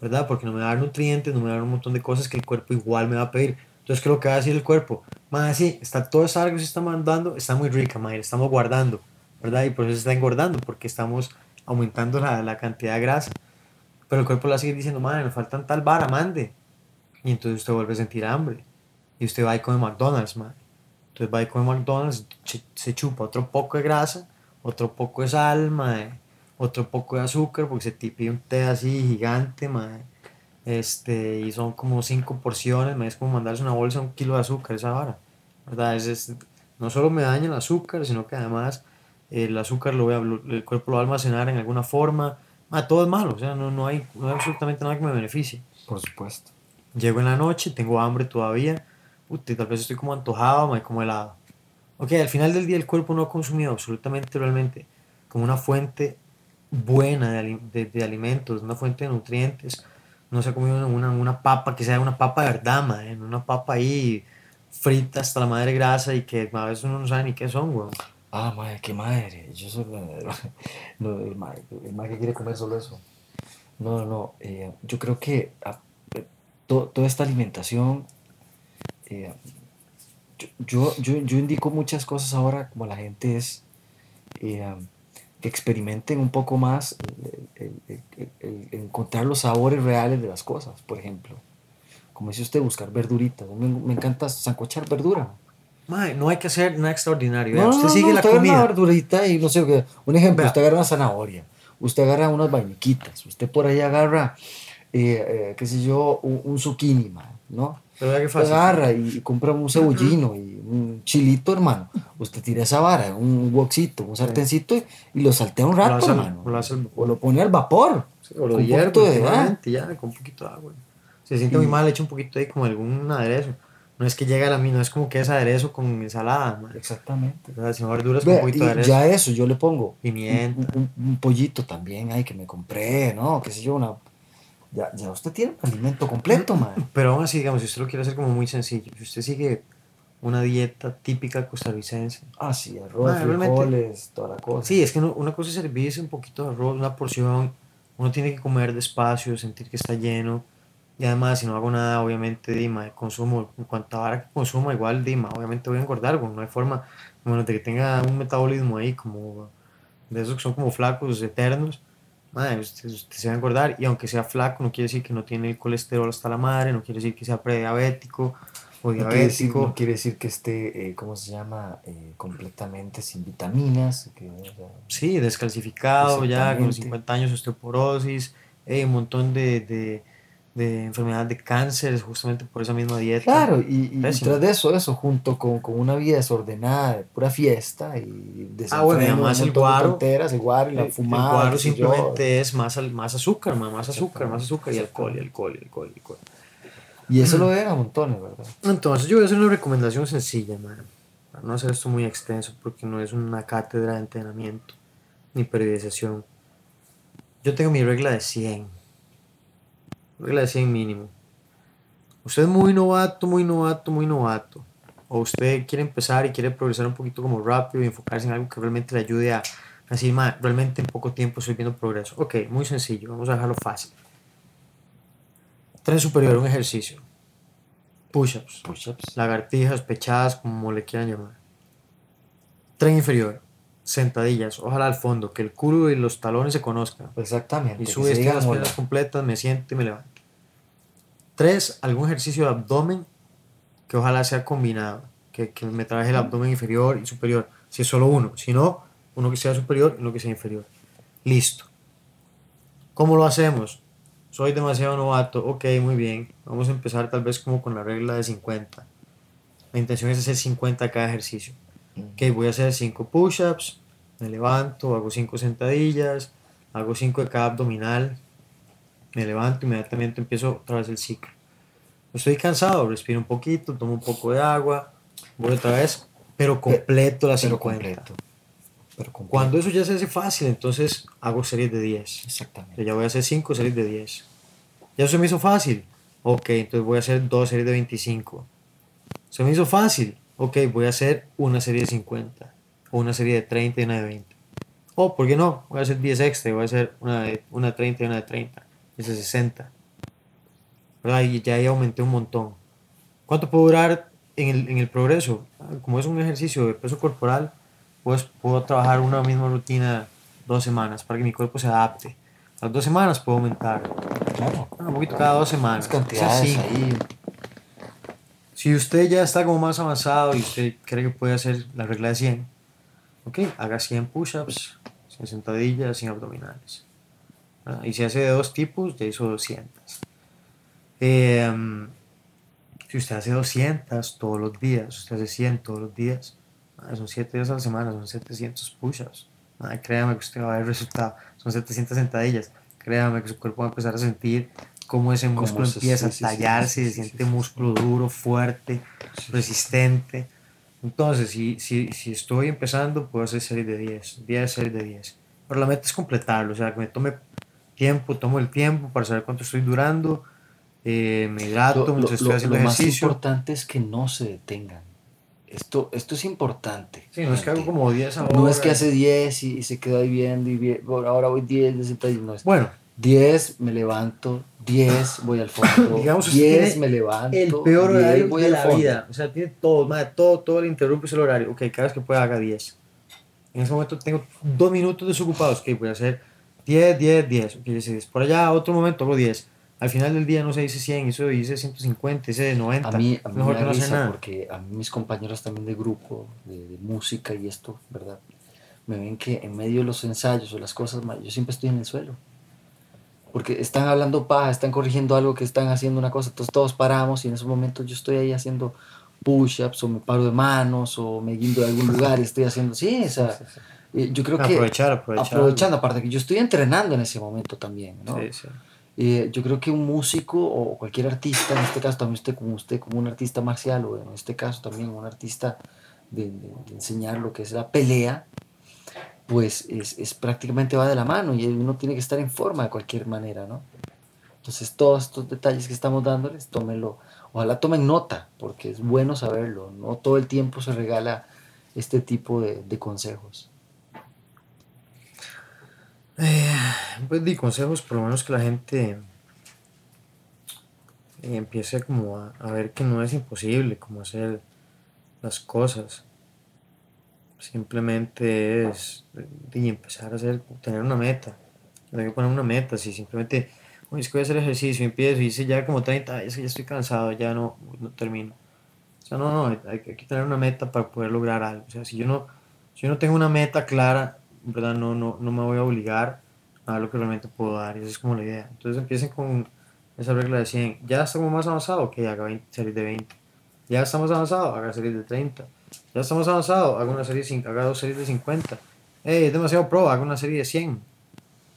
¿verdad? Porque no me da nutrientes, no me da un montón de cosas que el cuerpo igual me va a pedir. Entonces, ¿qué es lo que va a decir el cuerpo? Más sí, está todo esa que se está mandando, está muy rica, madre, estamos guardando, ¿verdad? Y por eso se está engordando, porque estamos aumentando la, la cantidad de grasa. Pero el cuerpo le va a seguir diciendo, madre, me faltan tal vara, mande. Y entonces usted vuelve a sentir hambre. Y usted va y come McDonald's, madre. Entonces va y come McDonald's, se chupa otro poco de grasa, otro poco de sal, madre, otro poco de azúcar, porque se pide un té así gigante, madre. Este, y son como cinco porciones, me es como mandarse una bolsa, un kilo de azúcar, esa vara. ¿Verdad? Es, no solo me daña el azúcar, sino que además el azúcar lo el cuerpo lo va a almacenar en alguna forma. Ah, todo es malo, o sea, no, no, hay, no hay absolutamente nada que me beneficie. Por supuesto. Llego en la noche, tengo hambre todavía, Uy, tal vez estoy como antojado, me como helado. Ok, al final del día el cuerpo no ha consumido absolutamente realmente como una fuente buena de, de, de alimentos, una fuente de nutrientes. No se ha comido una, una papa que sea una papa de verdad, en una papa ahí frita hasta la madre grasa y que a veces uno no sabe ni qué son, weón. Ah, madre, qué madre. Yo soy [laughs] no, el, madre, el que quiere comer solo eso. No, no, eh, yo creo que ah, eh, toda esta alimentación, eh, yo, yo, yo, indico muchas cosas ahora, como la gente es, que experimenten un poco más encontrar los sabores reales de las cosas, por ejemplo. Como dice usted, buscar verduritas. Me, me encanta zancochar verdura no hay que hacer nada extraordinario. No, usted sigue la comida. una verdurita y no sé Un ejemplo, usted agarra una zanahoria, usted agarra unas vainiquitas, usted por ahí agarra, eh, eh, qué sé yo, un, zucchini, ¿no? Pero qué fácil. agarra y, compra un cebollino y un chilito, hermano. Usted tira esa vara, un boxito, un sartencito y, lo saltea un rato, hermano. O lo, pone al vapor. O lo hierve, ya, con un poquito de agua. Se siente muy Y- mal, le echa un poquito ahí como algún aderezo. No es que llega a la misma, no es como que es aderezo con ensalada, mae, Exactamente. ¿verdad? Sino verduras con Vea, un poquito de aderezo. ya eso, yo le pongo Pimienta. Un, un- un pollito también, ay, que me compré, ¿no? Qué sé yo, una... Ya, ya usted tiene un alimento completo, man. Pero aún así, digamos, si usted lo quiere hacer como muy sencillo, si usted sigue una dieta típica costarricense. Ah, sí, arroz, realmente- frijoles, toda la cosa. Sí, es que no- una cosa es servirse un poquito de arroz, una porción, uno tiene que comer despacio, sentir que está lleno. Y además, si no hago nada, obviamente, Dima, consumo, en cuanto a vara que consuma, igual, Dima, obviamente voy a engordar, bueno, no hay forma, bueno, de que tenga un metabolismo ahí, como de esos que son como flacos, eternos, madre, usted, usted se va a engordar, y aunque sea flaco, no quiere decir que no tiene el colesterol hasta la madre, no quiere decir que sea prediabético No quiere, decir, diabético. no quiere decir que esté, eh, ¿cómo se llama? Eh, completamente sin vitaminas. Que, o sea, Sí, descalcificado ya, con los Exactamente. 50 años, osteoporosis, eh, un montón de, de, de enfermedades de cáncer, justamente por esa misma dieta. Claro, y, y tras de eso, eso, junto con, con una vida desordenada, de pura fiesta y Ah, bueno, además el guaro, tonteras, el guaro la El- fumada. el guaro yo. simplemente es más, al- más azúcar, ma, más azúcar, más azúcar y alcohol, y alcohol, y alcohol, y alcohol. Y eso lo ven a montones, ¿verdad? Entonces yo voy a hacer una recomendación sencilla, man, para no hacer esto muy extenso, porque no es una cátedra de entrenamiento ni periodización. Yo tengo mi regla de 100. Regla de 100 mínimo. Usted es muy novato, muy novato, muy novato. O usted quiere empezar y quiere progresar un poquito como rápido y enfocarse en algo que realmente le ayude a decir, "Ma, realmente en poco tiempo estoy viendo progreso. Ok, muy sencillo, vamos a dejarlo fácil. Tren superior, un ejercicio. Push-ups Push-ups. lagartijas, pechadas, como le quieran llamar. Tren inferior, sentadillas, ojalá al fondo, que el culo y los talones se conozcan. Exactamente. Y sube, las piernas completas, me siento y me levanto. Tres, algún ejercicio de abdomen que ojalá sea combinado, que, que me trabaje el abdomen inferior y superior, si es solo uno, si no, uno que sea superior y uno que sea inferior. Listo. ¿Cómo lo hacemos? Soy demasiado novato, ok, muy bien. Vamos a empezar tal vez como con la regla de 50. La intención es hacer 50 cada ejercicio. Ok, voy a hacer 5 push-ups, me levanto, hago 5 sentadillas, hago 5 de cada abdominal, me levanto, inmediatamente empiezo otra vez el ciclo. Estoy cansado, respiro un poquito, tomo un poco de agua, voy otra vez, pero completo las Pero 50. completo. Pero. Cuando eso ya se hace fácil, entonces hago series de 10. Exactamente. Yo ya voy a hacer 5 series de 10. Ya se me hizo fácil. Ok, entonces voy a hacer 2 series de 25. Se me hizo fácil. Ok, voy a hacer una serie de 50. O una serie de 30 y una de 20. O, ¿por qué no? Voy a hacer 10 extra. y Voy a hacer una de, una de 30 y una de 30. Ese es 60. ¿Verdad? Y ya ahí aumenté un montón. ¿Cuánto puedo durar en el, en el progreso? Ah, Como es un ejercicio de peso corporal, pues puedo trabajar una misma rutina dos semanas para que mi cuerpo se adapte. A las dos semanas puedo aumentar. Claro. Un poquito cada dos semanas. Cantidades Sí, ahí. Si usted ya está como más avanzado y usted cree que puede hacer la regla de 100, ok, haga 100 push-ups, 100 sentadillas, 100 abdominales. ¿verdad? Y si hace de dos tipos, ya hizo 200. Em, si usted hace 200 todos los días, usted hace 100 todos los días, son 7 días a la semana, son 700 push-ups. Créame que usted va a ver resultado. Son 700 sentadillas. Créame que su cuerpo va a empezar a sentir cómo ese Cómo músculo se- empieza sí, a tallarse, sí, sí, se siente músculo duro, fuerte, resistente. Entonces, si, si, si estoy empezando, puedo hacer series de 10, 10 series de 10. Pero la meta es completarlo, o sea, que me tome tiempo, tomo el tiempo para saber cuánto estoy durando, eh, me hidrato Lo, lo- estoy lo- haciendo lo más ejercicio. importante es que no se detengan. Esto, esto es importante. Sí, no es que hago como 10 ahora. No es que hace 10 y, y se queda ahí viendo y bueno, ahora voy 10 de sentadillas. No es Bueno, 10, me levanto, 10, voy al fondo, [laughs] Digamos, usted 10, tiene me levanto, el peor 10, horario voy de la fondo. vida. O sea, tiene todo, madre, todo, todo le interrumpe el horario. Ok, cada vez que pueda haga 10. En ese momento tengo dos minutos desocupados. Ok, voy a hacer 10, 10, 10. Ok, hice 10. Por allá, otro momento hago 10. Al final del día no se dice 100, eso hice 150, hice 90. A mí, a mí Mejor me que no hacer nada. porque a mí mis compañeros también de grupo, de, de música y esto, ¿verdad? Me ven que en medio de los ensayos o las cosas, yo siempre estoy en el suelo. Porque están hablando paja, están corrigiendo algo que están haciendo una cosa, entonces todos paramos y en esos momentos yo estoy ahí haciendo push-ups o me paro de manos o me guindo de algún [laughs] lugar y estoy haciendo, sí, o sea, eh, yo creo que Aprovechar, aprovechar. aprovechando, aparte que yo estoy entrenando en ese momento también, ¿no? Sí, sí. Eh, yo creo que un músico o cualquier artista, en este caso también usted como usted, como un artista marcial, o en este caso también un artista de, enseñar lo que es la pelea, pues es, prácticamente va de la mano y uno tiene que estar en forma de cualquier manera, ¿no? Entonces todos estos detalles que estamos dándoles, tómenlo, ojalá tomen nota, porque es bueno saberlo, no todo el tiempo se regala este tipo de consejos. Eh, pues di consejos, por lo menos que la gente eh, empiece como a, ver que no es imposible como hacer las cosas. Simplemente es de empezar a hacer, tener una meta. Hay que poner una meta, si simplemente, es que voy a hacer ejercicio, empiezo y hice ya como 30, es que ya estoy cansado, ya no, no termino. O sea, no, no, hay, hay, que tener una meta para poder lograr algo. O sea, si yo no, si yo no tengo una meta clara, ¿verdad? No, no, no me voy a obligar a lo que realmente puedo dar y esa es como la idea. Entonces empiecen con esa regla de 100. Ya estamos más avanzados, que haga 20, series de 20. Ya estamos avanzados, haga series de 30. Ya estamos avanzados, haga una serie de haga dos series de 50. Hey, es demasiado pro, haga una serie de 100.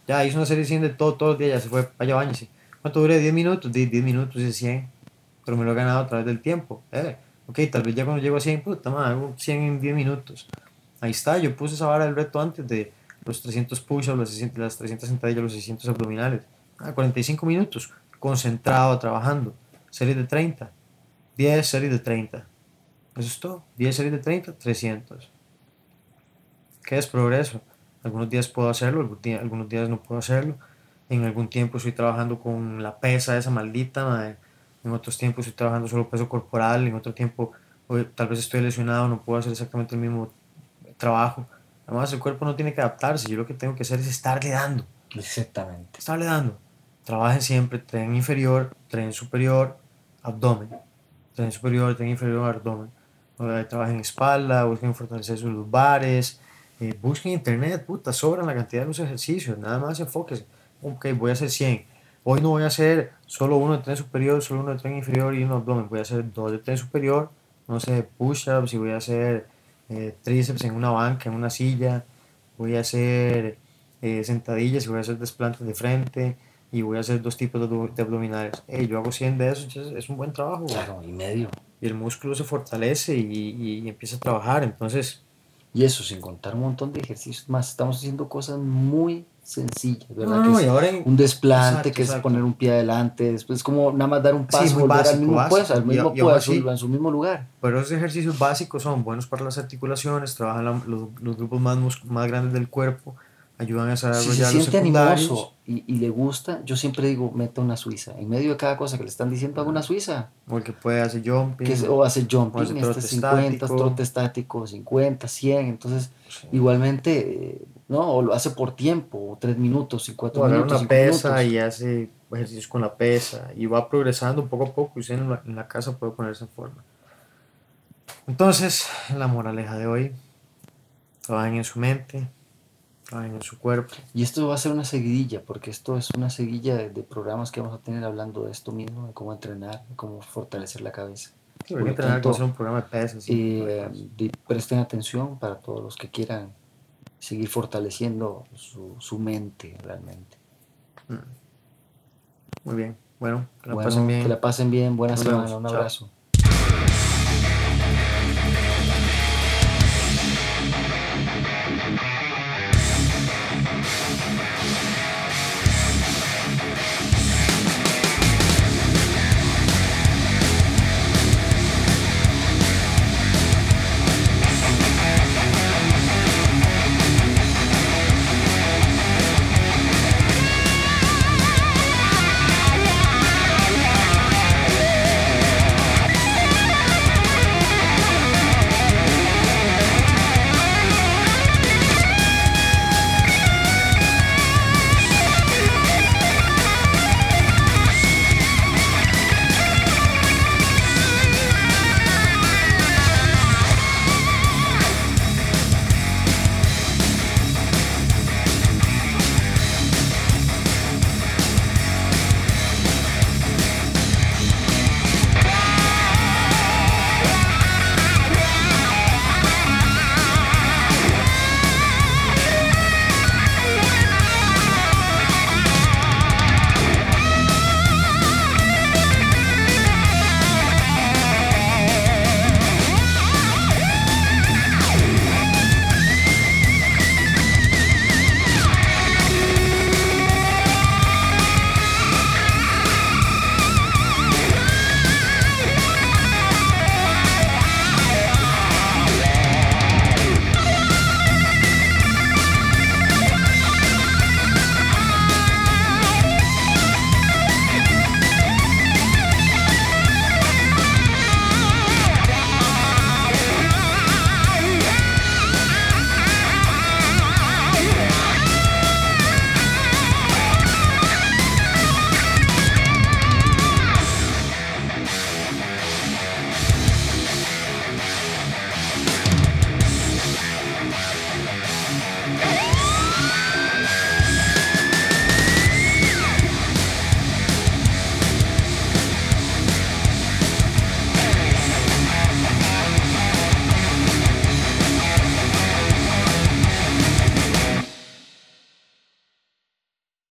Ya hizo una serie de 100 de todo, todos los días, ya se fue, vaya, bañese. ¿Cuánto dure? 10 minutos, 10, 10 minutos de 100. Pero me lo he ganado a través del tiempo. Eh, ok, tal vez ya cuando llego a 100, puta madre, hago 100 en 10 minutos. Ahí está, yo puse esa vara del reto antes de los 300 push-ups, las 300 sentadillas, los 600 abdominales. Ah, 45 minutos, concentrado, trabajando. Series de 30, 10 series de 30. Eso es todo. 10 series de 30, 300. ¿Qué es progreso? Algunos días puedo hacerlo, algunos días no puedo hacerlo. En algún tiempo estoy trabajando con la pesa esa maldita, en otros tiempos estoy trabajando solo peso corporal, en otro tiempo tal vez estoy lesionado, no puedo hacer exactamente el mismo trabajo Además, el cuerpo no tiene que adaptarse. Yo lo que tengo que hacer es estarle dando. Exactamente. Estarle dando. Trabajen siempre tren inferior, tren superior, abdomen. Tren superior, tren inferior, abdomen. Trabajen espalda, busquen fortalecer sus lumbares. Eh, busquen internet, puta, sobran la cantidad de los ejercicios. Nada más enfóquense. Ok, voy a hacer 100. Hoy no voy a hacer solo uno de tren superior, solo uno de tren inferior y uno de abdomen. Voy a hacer dos de tren superior, no sé, push-ups y voy a hacer eh, tríceps en una banca, en una silla, voy a hacer eh, sentadillas y voy a hacer desplantes de frente y voy a hacer dos tipos de, abdominales. yo hago 100 de esos, es un buen trabajo. Claro, y medio. Y el músculo se fortalece y, y, empieza a trabajar, entonces... Y eso, sin contar un montón de ejercicios más, estamos haciendo cosas muy sencillas, ¿verdad? un desplante, que es poner un pie adelante, después es como nada más dar un paso, volver al mismo, puesto, al mismo puesto, en su mismo lugar. Pero esos ejercicios básicos son buenos para las articulaciones, trabajan los, los, grupos más, más grandes del cuerpo, ayudan a desarrollar si se siente animoso y, y, le gusta, yo siempre digo, meta una suiza. En medio de cada cosa que le están diciendo, haga una suiza. O el que puede hacer jumping. Que, o hace jumping, o este 50, trote estático, 50, 100. Entonces, igualmente, ¿no? O lo hace por tiempo, o 3 minutos, y 4 minutos. una pesa y hace ejercicios con la pesa y va progresando poco a poco y en la, en la casa puede ponerse en forma. Entonces, la moraleja de hoy, trabajen en su mente, en su cuerpo. Y esto va a ser una seguidilla, porque esto es una seguilla de, programas que vamos a tener hablando de esto mismo, de cómo entrenar, de cómo fortalecer la cabeza. Sí, entrenar, un programa de pesas. Eh, presten atención para todos los que quieran seguir fortaleciendo su, su mente realmente. Mm. Muy bien. Bueno, que la pasen bien. Que la pasen bien. Buena semana. Un abrazo.